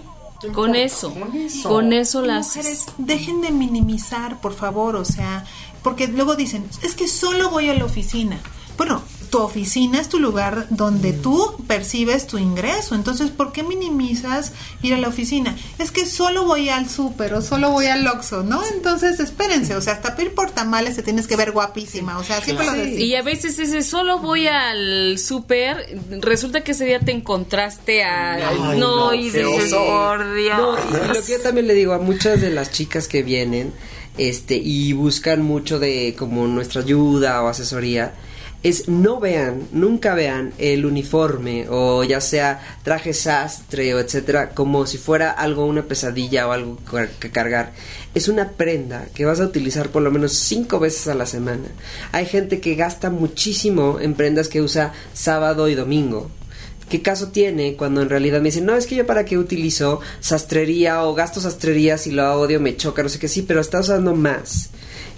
no Con eso, Con eso. con eso las... mujeres, dejen de minimizar, por favor, o sea, porque luego dicen, es que solo voy a la oficina. Bueno, tu oficina es tu lugar donde tú percibes tu ingreso, entonces, ¿por qué minimizas ir a la oficina? Es que solo voy al súper o solo voy al Oxxo, ¿no? Entonces, espérense, o sea, hasta pedir por tamales te tienes que ver guapísima, o sea, siempre lo decimos. Y a veces ese solo voy al súper, resulta que ese día te encontraste a... Ay, no, no, y Dios. No, y lo que yo también le digo a muchas de las chicas que vienen este y buscan mucho de como nuestra ayuda o asesoría es no vean, nunca vean el uniforme o ya sea traje sastre o etcétera como si fuera algo una pesadilla o algo que cargar. Es una prenda que vas a utilizar por lo menos cinco veces a la semana. Hay gente que gasta muchísimo en prendas que usa sábado y domingo. ¿Qué caso tiene cuando en realidad me dicen, no, es que yo para qué utilizo sastrería o gasto sastrería si lo odio, me choca, no sé qué, sí, pero estás usando más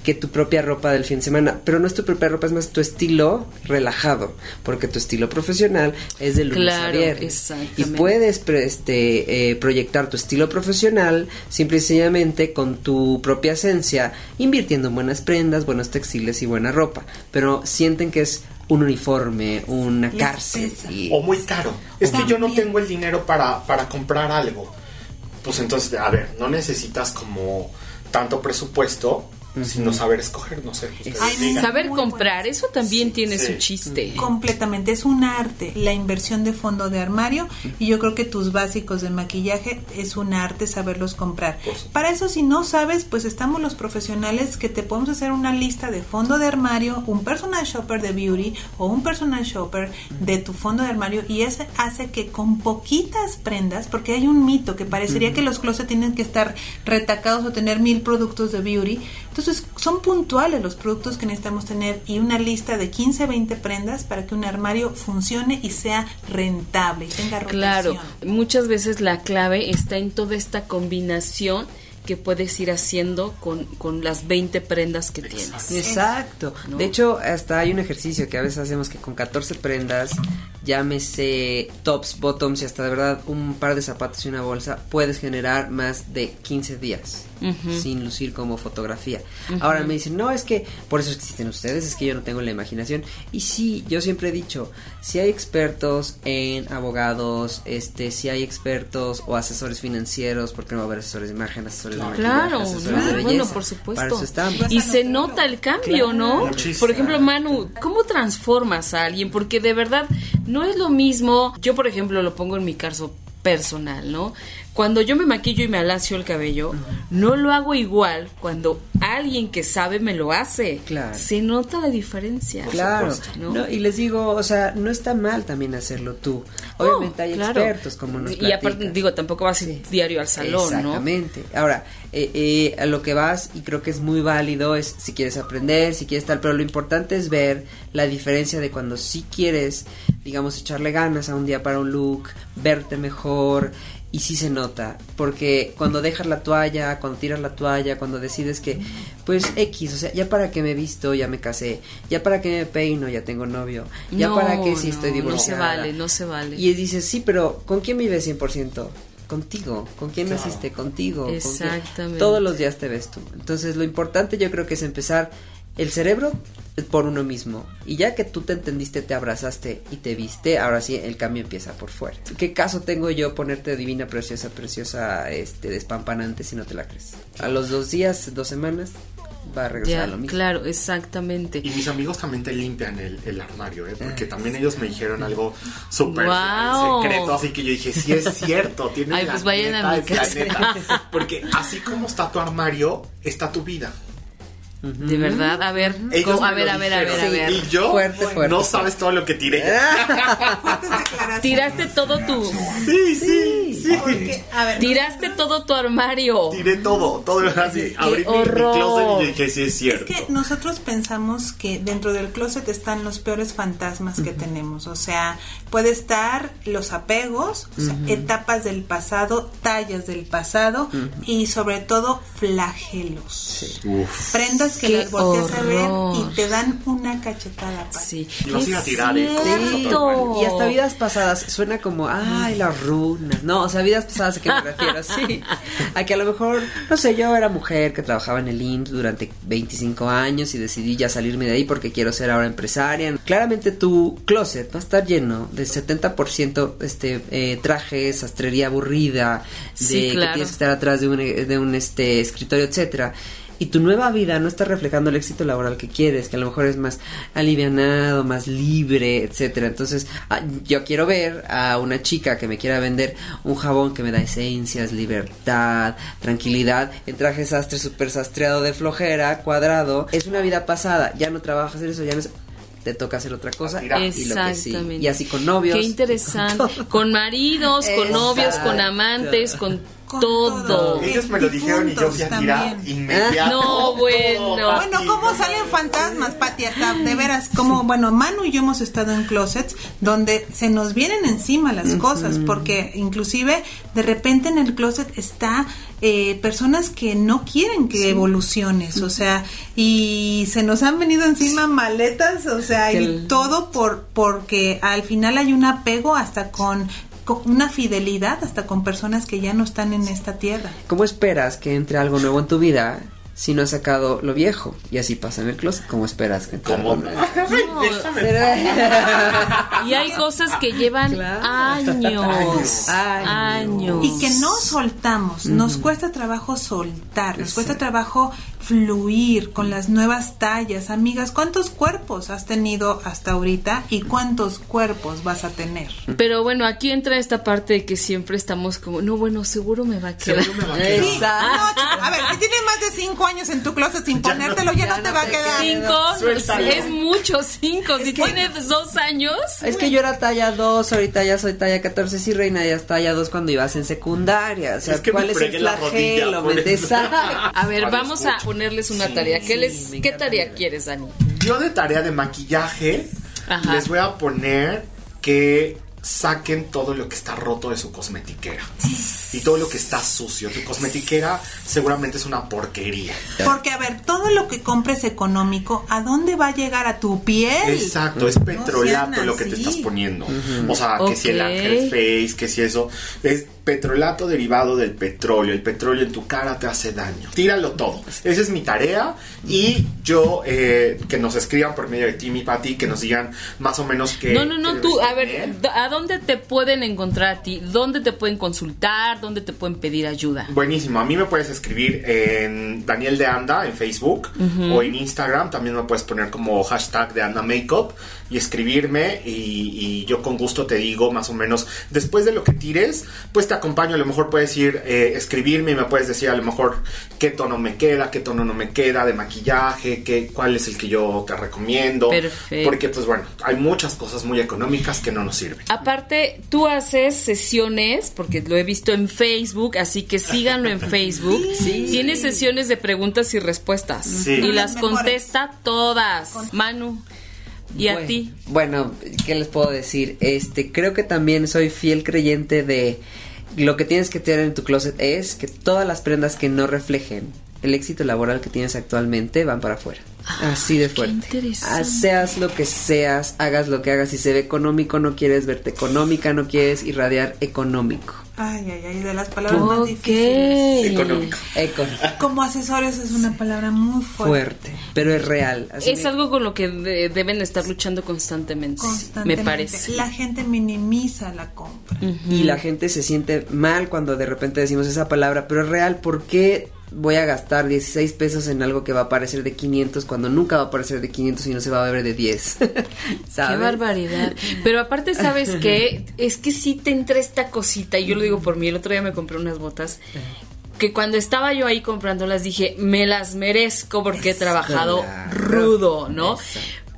que tu propia ropa del fin de semana. Pero no es tu propia ropa, es más tu estilo relajado, porque tu estilo profesional es de lunes a Claro, viernes. exactamente. Y puedes este, eh, proyectar tu estilo profesional simple y sencillamente con tu propia esencia, invirtiendo en buenas prendas, buenos textiles y buena ropa. Pero sienten que es un uniforme, una Les cárcel. y- O muy caro. Es que yo no tengo el dinero para, para comprar algo. Pues entonces, a ver, no necesitas como tanto presupuesto, sino saber escoger, no sé. Ay. Saber Muy comprar, eso también tiene sí. su chiste. Completamente, es un arte la inversión de fondo de armario y yo creo que tus básicos de maquillaje es un arte saberlos comprar. Para eso si no sabes, pues estamos los profesionales que te podemos hacer una lista de fondo de armario, un personal shopper de beauty o un personal shopper de tu fondo de armario y eso hace que con poquitas prendas, porque hay un mito que parecería que los closets tienen que estar retacados o tener mil productos de beauty, Entonces, son puntuales los productos que necesitamos tener y una lista de 15, 20 prendas para que un armario funcione y sea rentable y tenga rotación. Claro, muchas veces la clave está en toda esta combinación que puedes ir haciendo con, con las 20 prendas que tienes. Exacto. De hecho, hasta hay un ejercicio que a veces hacemos que con 14 prendas, llámese tops, bottoms y hasta de verdad un par de zapatos y una bolsa, puedes generar más de 15 días sin lucir como fotografía. Ahora me dicen, no, es que por eso existen ustedes, es que yo no tengo la imaginación. Y sí, yo siempre he dicho, si hay expertos en abogados, este, si hay expertos o asesores financieros, porque no va a haber asesores de imagen, asesores de Claro, asesores de belleza. bueno, por supuesto. Para eso estamos. Y se nota el cambio, ¿no? Muchísimo. Por ejemplo, Manu, ¿cómo transformas a alguien? Porque de verdad no es lo mismo. Yo, por ejemplo, lo pongo en mi caso personal, ¿no? Cuando yo me maquillo y me alacio el cabello, no lo hago igual cuando alguien que sabe me lo hace. Claro. Se nota la diferencia. Claro, ¿no? ¿no? y les digo, o sea, no está mal también hacerlo tú. Obviamente hay claro. expertos como nos Y aparte, digo, tampoco vas diario al salón, ¿no? Exactamente. Ahora, eh, eh, a lo que vas, y creo que es muy válido, es si quieres aprender, si quieres tal, pero lo importante es ver la diferencia de cuando sí quieres, digamos, echarle ganas a un día para un look, verte mejor, y sí se nota, porque cuando dejas la toalla, cuando tiras la toalla, cuando decides que, pues X, o sea, ya para que me he visto, ya me casé, ya para que me peino, ya tengo novio, ya No, para que si no, estoy No se divorciada. vale, no se vale. Y dices, sí, pero ¿con quién vives 100%? Contigo. ¿Con quién Claro. naciste? Contigo. ¿Con quién? Exactamente. Todos los días te ves tú. Entonces, lo importante yo creo que es empezar el cerebro por uno mismo. Y ya que tú te entendiste, te abrazaste y te viste, ahora sí el cambio empieza por fuera. ¿Qué caso tengo yo ponerte divina, preciosa, preciosa, este, despampanante si no te la crees? A los dos días, dos semanas, va a regresar Ya, a lo mismo. claro, exactamente. Y mis amigos también te limpian el, el armario, ¿eh? Porque también ellos me dijeron algo súper Guau. secreto, así que yo dije, sí es cierto, tiene Ay, la pues vayan a mi la casa. neta. Porque así como está tu armario, está tu vida. De verdad, a ver, a ver, a ver, a ver, a ver. Y yo, Fuerte, fuerte, no fuerte. sabes todo lo que tiré. <laughs> Tiraste todo tu, Sí, sí, sí. Porque, a ver, tiraste todo tu armario. Tiré todo, todo así. Abrí mi, mi closet y dije, sí es Es cierto. que nosotros pensamos que dentro del closet están los peores fantasmas que tenemos. O sea, puede estar los apegos, o sea, etapas del pasado, tallas del pasado y sobre todo flagelos. Uf. Prendas que las volteas a ver horror. y te dan una cachetada. Sí. Y vas a tirar, ¿eh? Y hasta vidas pasadas suena como, ay, las runas. No, o sea, vidas pasadas a qué me <laughs> refiero, sí. A que a lo mejor, no sé, yo era mujer que trabajaba en el IMSS durante 25 años y decidí ya salirme de ahí porque quiero ser ahora empresaria. Claramente tu closet va a estar lleno de 70% este, eh, trajes, sastrería aburrida, de Sí, que tienes que estar atrás de un, de un este, escritorio, etcétera y tu nueva vida no está reflejando el éxito laboral que quieres, que a lo mejor es más alivianado, más libre, etcétera. Entonces, ah, yo quiero ver a una chica que me quiera vender un jabón que me da esencias, libertad, tranquilidad, en traje sastre super sastreado de flojera, cuadrado. Es una vida pasada, ya no trabajas en eso, ya no es- te toca hacer otra cosa y tirar. lo que sí. Exactamente. Y así con novios. Qué interesante. Con maridos, con novios, con amantes, con, Con todo. todo. Ellos me lo dijeron y yo fui a tirar inmediato. No, <laughs> bueno. Bueno, ¿cómo salen fantasmas, Pati? Hasta de veras, como, bueno, Manu y yo hemos estado en closets donde se nos vienen encima las cosas, porque inclusive de repente en el closet está eh, personas que no quieren que evoluciones, o sea, y se nos han venido encima maletas, o sea, y el- todo por porque al final hay un apego hasta con una fidelidad hasta con personas que ya no están en esta tierra. ¿Cómo esperas que entre algo nuevo en tu vida si no has sacado lo viejo? Y así pasa en el closet. ¿Cómo esperas que entre ¿Cómo? <laughs> déjame. <laughs> Y hay cosas que llevan Claro. años. Años. Años. y que no soltamos. Nos cuesta trabajo soltar, nos cuesta trabajo fluir con las nuevas tallas. Amigas, ¿cuántos cuerpos has tenido hasta ahorita y cuántos cuerpos vas a tener? Pero bueno, aquí entra esta parte de que siempre estamos como, no, bueno, seguro me va a quedar. Seguro me va a quedar. Sí, Exacto. <laughs> no, chico, a ver, si tiene más de cinco años en tu closet sin <laughs> ponértelo, ya, no, te va a quedar. Cinco, es mucho, cinco. si tienes dos años. Es que yo era talla dos, ahorita ya soy talla 14, sí, reina, ya es talla dos cuando ibas en secundaria. O sea, ¿cuál es el flagelo? <laughs> a ver, vamos a ponerles una tarea. ¿Qué, les, ¿qué tarea quieres, Dani? Yo de tarea de maquillaje les voy a poner que saquen todo lo que está roto de su cosmetiquera y todo lo que está sucio. Tu cosmetiquera seguramente es una porquería. Porque, a ver, todo lo que compres económico, ¿a dónde va a llegar a tu piel? Exacto, es petrolato lo que te estás poniendo. O sea, que si el Ángel Face, que si eso. Es petrolato derivado del petróleo. El petróleo en tu cara te hace daño. Tíralo todo. Esa es mi tarea. Y yo, eh, que nos escriban por medio de Timmy Patty, que nos digan más o menos que. No, no, no, tú, a ver, ¿a dónde te pueden encontrar a ti? ¿Dónde te pueden consultar? ¿Dónde te pueden pedir ayuda? Buenísimo. A mí me puedes escribir en Daniel de Anda en Facebook o en Instagram. También me puedes poner como hashtag de Anda Makeup y escribirme. Y, yo con gusto te digo más o menos después de lo que tires, pues te acompaño. A lo mejor puedes ir eh, escribirme y me puedes decir a lo mejor qué tono me queda, qué tono no me queda de maquillaje, qué, cuál es el que yo te recomiendo. Perfecto. Porque pues bueno, hay muchas cosas muy económicas que no nos sirven. Aparte, tú haces sesiones, porque lo he visto en Facebook, así que síganlo en Facebook. <laughs> Tiene sesiones de preguntas y respuestas. Y las contesta todas. Manu. ¿Y a ti? Bueno, ¿qué les puedo decir? Este, creo que también soy fiel creyente de lo que tienes que tener en tu closet es que todas las prendas que no reflejen el éxito laboral que tienes actualmente van para afuera. Así de fuerte. Seas lo que seas, hagas lo que hagas. Si se ve económico, no quieres verte económica, no quieres irradiar económico. Ay, ay, ay, de las palabras más difíciles. Económico. Como asesores es una palabra muy fuerte. pero es real. es algo con lo que deben estar luchando constantemente, me parece. La gente minimiza la compra. Y la gente se siente mal cuando de repente decimos esa palabra, pero es real. ¿Por qué voy a gastar 16 pesos en algo que va a parecer de 500 cuando nunca va a parecer de 500 y no se va a ver de 10. <laughs> Qué barbaridad. Pero aparte, ¿sabes qué? Es que sí te entra esta cosita, y yo lo digo por mí, el otro día me compré unas botas que cuando estaba yo ahí comprándolas dije, me las merezco porque he trabajado rudo, ¿no?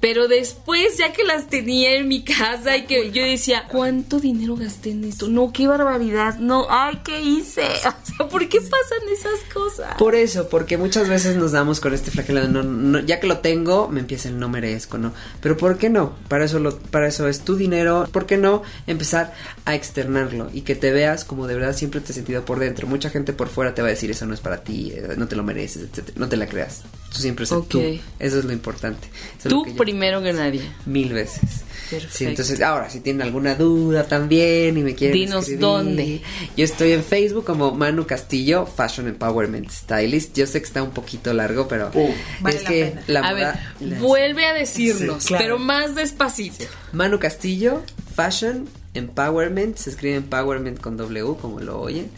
Pero después, ya que las tenía en mi casa y que yo decía, ¿cuánto dinero gasté en esto? No, qué barbaridad. No, ay, ¿qué hice? <laughs> O sea, ¿por qué pasan esas cosas? Por eso, porque muchas veces nos damos con este flagelo. No, ya que lo tengo, me empieza el no merezco, ¿no? Pero ¿por qué no? Para eso, lo, para eso es tu dinero. ¿Por qué no empezar a externarlo y que te veas como de verdad siempre te has sentido por dentro? Mucha gente por fuera te va a decir, eso no es para ti, eh, no te lo mereces, etc. No te la creas. Tú siempre eres tú. Eso es lo importante. tú primero que nadie. Mil veces. Perfecto. entonces, ahora, si tienen alguna duda también y me quieren Dinos dónde. Yo estoy en Facebook como Manu Castillo, Fashion Empowerment Stylist. Yo sé que está un poquito largo, pero es que la A ver, vuelve a decirnos, pero más despacito. Manu Castillo, Fashion Empowerment, se escribe Empowerment con W, como lo oyen.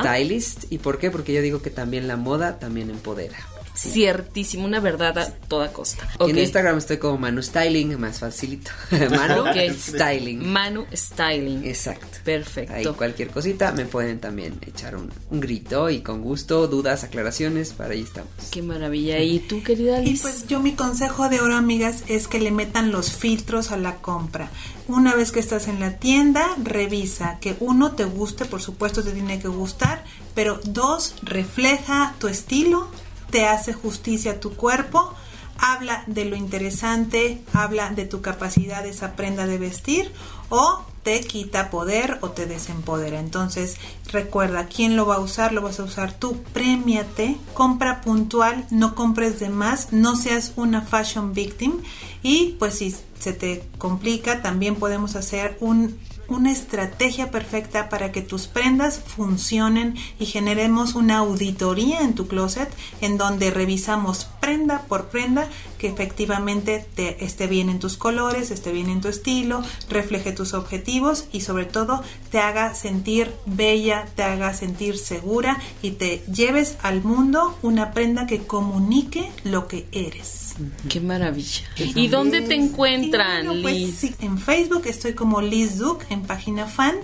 Stylist. ¿Y por qué? Porque yo digo que también la moda también empodera. Ciertísimo, una verdad a toda costa. En Instagram estoy como Manu Styling, más facilito. <laughs> Manu Styling. Manu Styling. Exacto. Perfecto. Ahí cualquier cosita me pueden también echar un, grito y con gusto, dudas, aclaraciones, para ahí estamos. Qué maravilla. ¿Y tú, querida Liz? Y pues yo mi consejo de oro, amigas, es que le metan los filtros a la compra. Una vez que estás en la tienda, revisa que uno te guste, por supuesto te tiene que gustar, pero dos, refleja tu estilo te hace justicia a tu cuerpo, habla de lo interesante, habla de tu capacidad esa prenda de vestir o te quita poder o te desempodera. Entonces, recuerda, ¿quién lo va a usar? Lo vas a usar tú. Premiate, compra puntual, no compres de más, no seas una fashion victim y pues si se te complica, también podemos hacer un una estrategia perfecta para que tus prendas funcionen y generemos una auditoría en tu closet en donde revisamos prenda por prenda que efectivamente te esté bien en tus colores, esté bien en tu estilo, refleje tus objetivos y sobre todo te haga sentir bella, te haga sentir segura y te lleves al mundo una prenda que comunique lo que eres. Qué maravilla. ¿Y dónde te encuentran, pues, Liz? en Facebook estoy como Liz Duke en página fan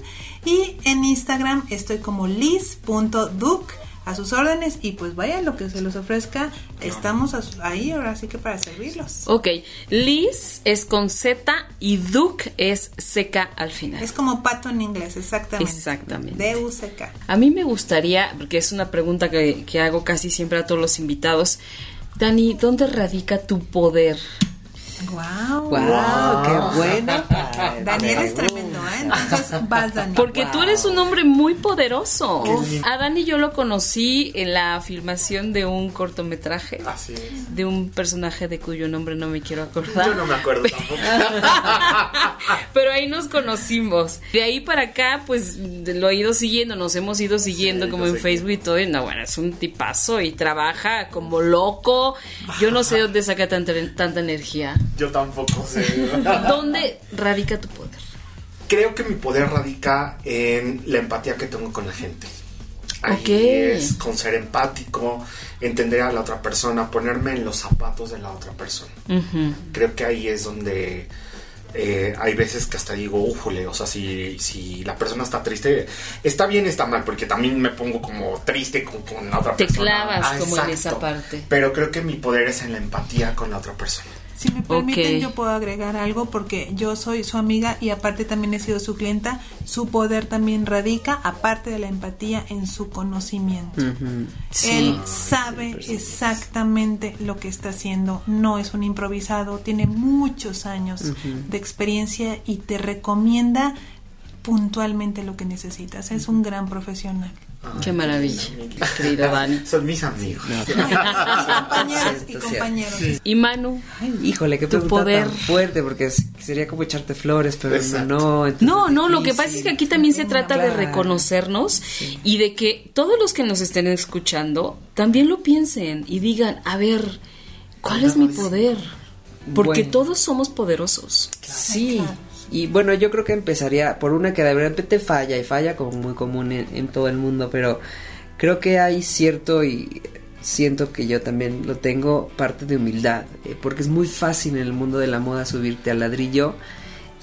y en Instagram estoy como liz.duke a sus órdenes y pues vaya lo que se los ofrezca, estamos ahí ahora sí que para servirlos. Ok, Liz es con Z y Duke es seca al final. Es como pato en inglés, exactamente. Exactamente. D-U-C-K. A mí me gustaría, porque es una pregunta que, que hago casi siempre a todos los invitados, Dani, ¿dónde radica tu poder? Wow, wow, qué buena. <laughs> Daniel es tremendo, ¿eh? Entonces vas, Dani. Porque tú eres un hombre muy poderoso. A Dani yo lo conocí en la filmación de un cortometraje. Así es. De un personaje de cuyo nombre no me quiero acordar. Yo no me acuerdo tampoco. <laughs> Pero ahí nos conocimos. De ahí para acá, pues lo he ido siguiendo, nos hemos ido siguiendo Sí, como en. Facebook y todo. Y no, bueno, es un tipazo y trabaja como loco. Yo no sé dónde saca tanta, tanta energía. Yo tampoco sé. <laughs> ¿Dónde radica tu poder? Creo que mi poder radica en la empatía que tengo con la gente. Ahí Ok. es con ser empático, entender a la otra persona, ponerme en los zapatos de la otra persona. Ujú. Creo que ahí es donde eh, hay veces que hasta digo, újole, o sea, si, si la persona está triste, está bien, está mal, porque también me pongo como triste con, con la otra Te persona. clavas Ah, como en exacto. esa parte. Pero creo que mi poder es en la empatía con la otra persona. Si me permiten, yo puedo agregar algo porque yo soy su amiga y aparte también he sido su clienta. Su poder también radica, aparte de la empatía, en su conocimiento. Sí. Él sabe exactamente lo que está haciendo, no es un improvisado, tiene muchos años de experiencia y te recomienda puntualmente lo que necesitas. Es un gran profesional. Qué maravilla, querido Dani. Son mis amigos. Compañeras <laughs> y compañeros. Y Manu, Híjole, qué Tu poder. tan fuerte, porque sería como echarte flores, pero Exacto. no. No, no, lo que pasa es que aquí también se trata de reconocernos y de que todos los que nos estén escuchando también lo piensen y digan, a ver, ¿cuál es mi poder? Porque Bueno. todos somos poderosos. Sí. Y bueno, yo creo que empezaría por una que de repente falla y falla como muy común en, en todo el mundo, pero creo que hay cierto y siento que yo también lo tengo parte de humildad, eh, porque es muy fácil en el mundo de la moda subirte al ladrillo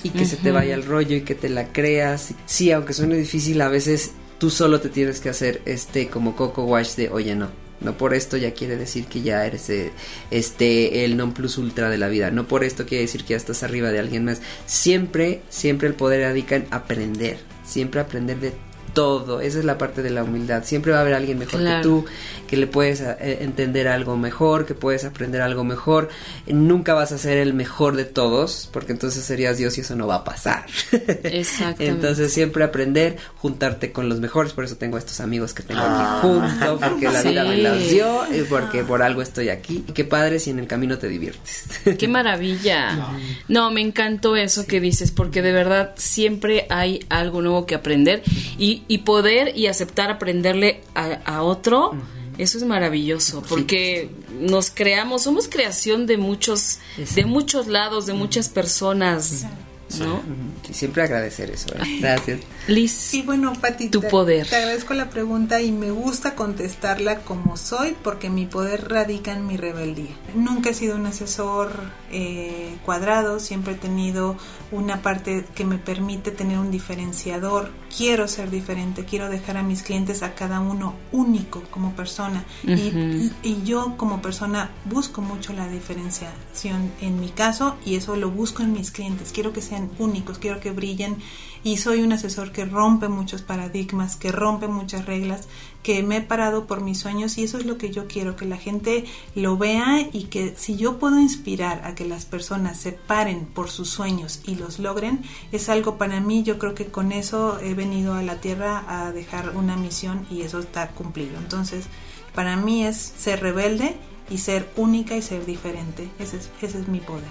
y que se te vaya el rollo y que te la creas. Sí, aunque suene difícil, a veces tú solo te tienes que hacer este como coco wash de, oye, no. No por esto ya quiere decir que ya eres eh, este el non plus ultra de la vida. No por esto quiere decir que ya estás arriba de alguien más. Siempre, siempre el poder radica en aprender. Siempre aprender de todo. Esa es la parte de la humildad. Siempre va a haber alguien mejor Claro. que tú, que le puedes eh, entender algo mejor, que puedes aprender algo mejor. Nunca vas a ser el mejor de todos, porque entonces serías Dios y eso no va a pasar. <laughs> Exactamente. Entonces siempre aprender, juntarte con los mejores, por eso tengo estos amigos que tengo aquí junto, porque la vida me los dio y porque por algo estoy aquí. Y qué padre si en el camino te diviertes. <laughs> Qué maravilla. No, me encantó eso que dices, porque de verdad siempre hay algo nuevo que aprender y, y poder y aceptar aprenderle a, a otro. Eso es maravilloso, porque nos creamos, somos creación de muchos, de muchos lados, de muchas personas, ¿no? Y siempre agradecer eso. ¿verdad? Gracias. Liz, Y bueno, Pati, Tu te, poder. te agradezco la pregunta y me gusta contestarla como soy porque mi poder radica en mi rebeldía. Nunca he sido un asesor eh, cuadrado, siempre he tenido una parte que me permite tener un diferenciador. Quiero ser diferente, quiero dejar a mis clientes a cada uno único como persona. Y- y, y yo como persona busco mucho la diferenciación en mi caso y eso lo busco en mis clientes. Quiero que sean únicos, quiero que brillen y soy un asesor que rompe muchos paradigmas, que rompe muchas reglas, que me he parado por mis sueños y eso es lo que yo quiero, que la gente lo vea y que si yo puedo inspirar a que las personas se paren por sus sueños y los logren, es algo para mí, yo creo que con eso he venido a la tierra a dejar una misión y eso está cumplido. Entonces, para mí es ser rebelde y ser única y ser diferente. Ese es, ese es mi poder.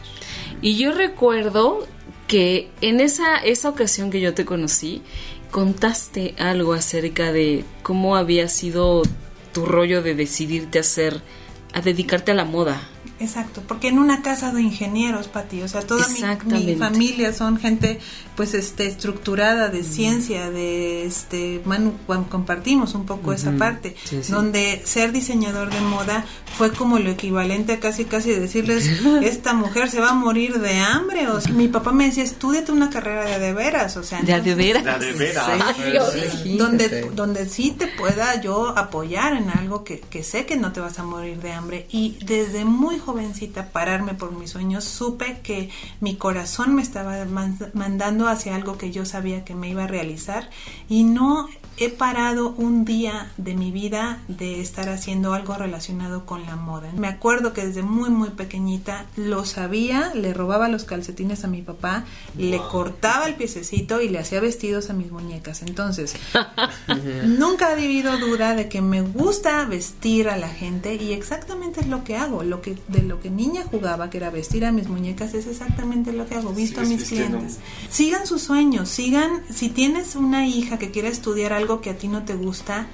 Y yo recuerdo que en esa, esa ocasión que yo te conocí, contaste algo acerca de cómo había sido tu rollo de decidirte a hacer, a dedicarte a la moda. Exacto, porque en una casa de ingenieros, Pati, o sea, toda mi- mi, familia son gente pues este estructurada de ciencia, de este Manu, compartimos un poco esa parte, donde ser diseñador de moda fue como lo equivalente a casi casi decirles <laughs> esta mujer se va a morir de hambre. O sea, mi papá me decía, estudiate una carrera de de veras, o sea, de de veras. De veras. donde, donde sí te pueda yo apoyar en algo que, que sé que no te vas a morir de hambre. Y desde muy jovencita pararme por mis sueños, supe que mi corazón me estaba mandando hacia algo que yo sabía que me iba a realizar y no he parado un día de mi vida de estar haciendo algo relacionado con la moda. Me acuerdo que desde muy muy pequeñita lo sabía, le robaba los calcetines a mi papá, le cortaba el piececito y le hacía vestidos a mis muñecas. Entonces, <laughs> nunca ha habido duda de que me gusta vestir a la gente y exactamente es lo que hago. Lo que de lo que niña jugaba, que era vestir a mis muñecas, es exactamente lo que hago. Visto a mis clientes. Sigan sus sueños, sigan. Si tienes una hija que quiere estudiar algo que a ti no te gusta,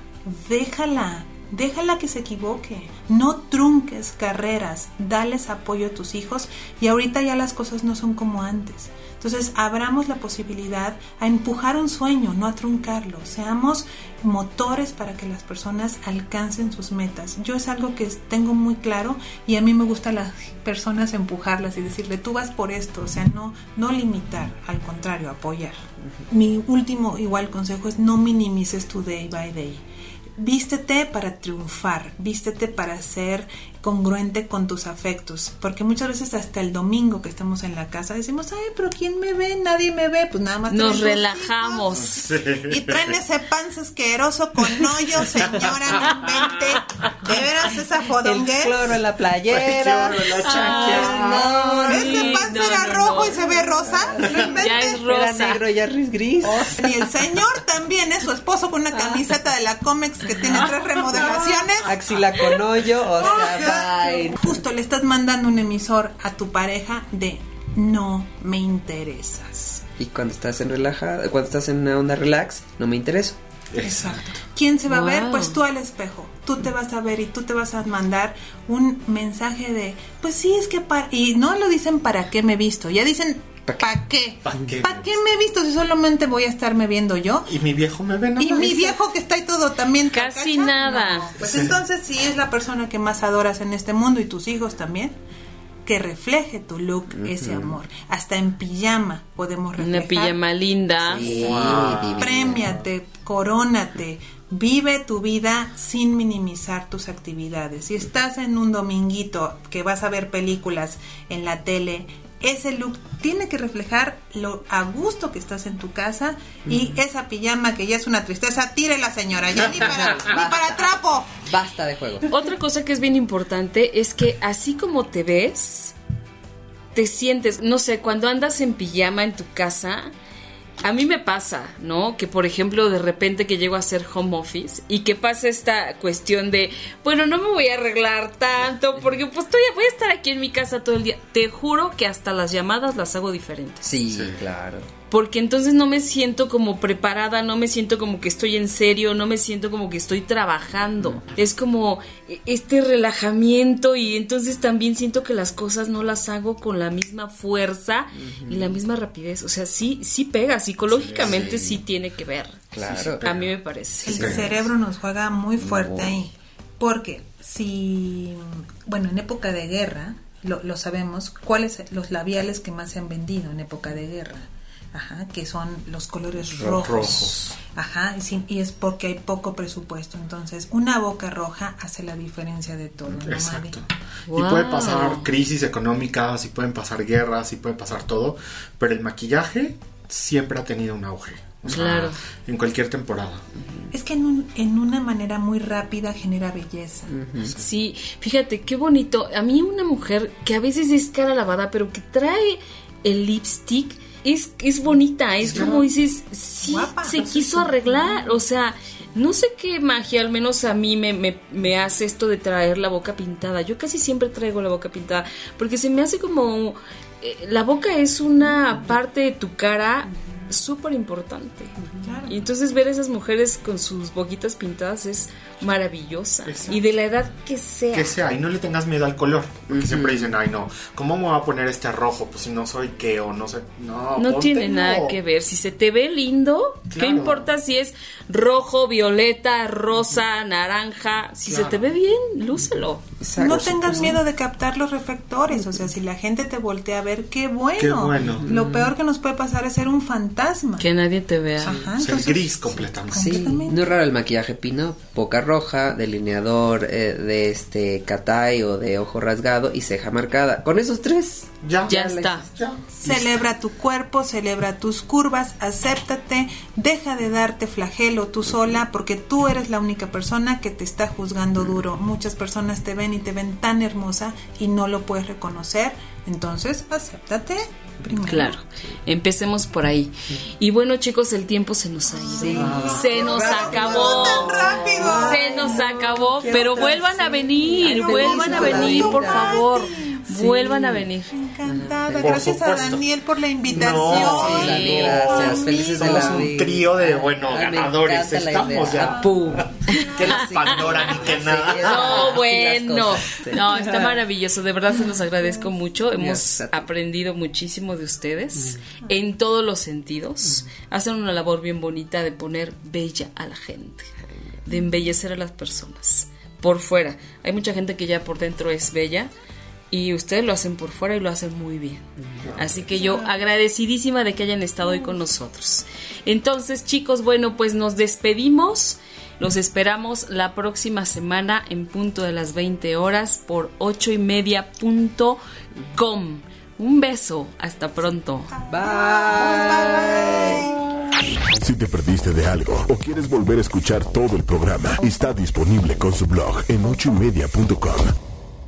déjala, déjala que se equivoque. No trunques carreras, dales apoyo a tus hijos y ahorita ya las cosas no son como antes. Entonces, abramos la posibilidad a empujar un sueño, no a truncarlo. Seamos motores para que las personas alcancen sus metas. Yo es algo que tengo muy claro y a mí me gusta las personas empujarlas y decirle, tú vas por esto, o sea, no, no limitar, al contrario, apoyar. Mi último igual consejo es no minimices tu day by day vístete para triunfar, vístete para ser congruente con tus afectos, porque muchas veces hasta el domingo que estamos en la casa decimos, ay, pero ¿quién me ve? Nadie me ve, pues nada más. Nos relajamos. Y traen ese panza asqueroso con hoyo, señora, no. De veras esa fodonguez. El cloro en la playera. El cloro, la Ese panza era rojo y se ve rosa. Ya es rosa. Era negro, ya es gris. y el señor también es su esposo con una camiseta de la Comex que tiene tres remodelaciones. Axila con hoyo, o sea, Justo le estás mandando un emisor a tu pareja de no me interesas. Y cuando estás en relajada, cuando estás en una onda relax, no me intereso. Exacto. ¿Quién se va a ver? Pues tú al espejo. Tú te vas a ver y tú te vas a mandar un mensaje de, pues sí, es que para... Y no lo dicen para qué me he visto, ya dicen ¿Para qué? ¿Para qué? qué, me he visto si solamente voy a estarme viendo yo? Y mi viejo me ve Y mi viejo que está ahí todo también. Casi nada. Pues entonces si es la persona que más adoras en este mundo y tus hijos también. Que refleje tu look ese amor. Hasta en pijama podemos reflejar. Una pijama linda. Sí, Premiate, corónate. Vive tu vida sin minimizar tus actividades. Si estás en un dominguito que vas a ver películas en la tele, ese look tiene que reflejar lo a gusto que estás en tu casa y esa pijama que ya es una tristeza, tire la señora, ya ni para, <laughs> ni para trapo. Basta de juego. Otra cosa que es bien importante es que así como te ves, te sientes, no sé, cuando andas en pijama en tu casa, a mí me pasa, ¿no? Que por ejemplo de repente que llego a hacer home office y que pasa esta cuestión de, bueno, no me voy a arreglar tanto porque pues estoy, voy a estar aquí en mi casa todo el día. Te juro que hasta las llamadas las hago diferentes. sí. claro porque entonces no me siento como preparada, no me siento como que estoy en serio, no me siento como que estoy trabajando. Es como este relajamiento y entonces también siento que las cosas no las hago con la misma fuerza y la misma rapidez. O sea, sí, sí pega, psicológicamente sí, tiene que ver. Claro. A mí me parece. El cerebro nos juega muy fuerte ahí. Porque si, bueno, en época de guerra, lo, lo sabemos, ¿cuáles los labiales que más se han vendido en época de guerra? Ajá, que son los colores rojos. Ajá, y, es porque hay poco presupuesto. Entonces, una boca roja hace la diferencia de todo. Exacto. Y puede pasar crisis económicas, y pueden pasar guerras, y puede pasar todo, pero el maquillaje siempre ha tenido un auge. claro. En cualquier temporada. Es que en, en una manera muy rápida genera belleza. Sí, fíjate, qué bonito. A mí una mujer que a veces es cara lavada, pero que trae el lipstick es, es bonita, es como dices, sí, se quiso arreglar, o sea, no sé qué magia, al menos a mí me, me, me, hace esto de traer la boca pintada. Yo casi siempre traigo la boca pintada, porque se me hace como... Eh, la boca es una parte de tu cara súper importante. Y entonces ver a esas mujeres con sus boquitas pintadas es maravillosa. Y de la edad que sea. Que sea, y no le tengas miedo al color. Porque siempre dicen, ay no, ¿cómo me voy a poner este rojo? Pues si no soy qué o no sé. No, no tiene nada que ver. Si se te ve lindo, ¿qué importa si es rojo, violeta, rosa, naranja? Si se te ve bien, lúcelo. No tengas miedo de captar los reflectores. O sea, si la gente te voltea a ver, qué bueno. Qué bueno. Lo peor que nos puede pasar es ser un fantasma. Que nadie te vea. ser gris completamente. Sí, no es raro el maquillaje pino, poca roja, delineador eh, de este catay o de ojo rasgado y ceja marcada. Con esos tres. Ya, ya está. Celebra tu cuerpo, celebra tus curvas, acéptate, deja de darte flagelo tú sola porque tú eres la única persona que te está juzgando duro. Muchas personas te ven y te ven tan hermosa y no lo puedes reconocer. Entonces, acéptate. Primero. Claro, empecemos por ahí. Y bueno, chicos, el tiempo se nos ha ido. se nos acabó. Se nos acabó, pero vuelvan a venir, vuelvan a venir, por favor. Vuelvan a venir. Encantada. Gracias a Daniel por la invitación. No, gracias. Felices de la un trío de, bueno, ganadores. Estamos ya. <laughs> que la Pandora ni que nada. No, bueno. No, está maravilloso. De verdad se los agradezco mucho. Hemos aprendido muchísimo de ustedes en todos los sentidos. Hacen una labor bien bonita de poner bella a la gente, de embellecer a las personas. Por fuera. Hay mucha gente que ya por dentro es bella y ustedes lo hacen por fuera y lo hacen muy bien. Así que yo agradecidísima de que hayan estado hoy con nosotros. Entonces, chicos, bueno, pues nos despedimos. Los esperamos la próxima semana en punto de las 20 horas por 8 y media punto com. Un beso, hasta pronto. Bye. Si te perdiste de algo o quieres volver a escuchar todo el programa, está disponible con su blog en ochoymedia.com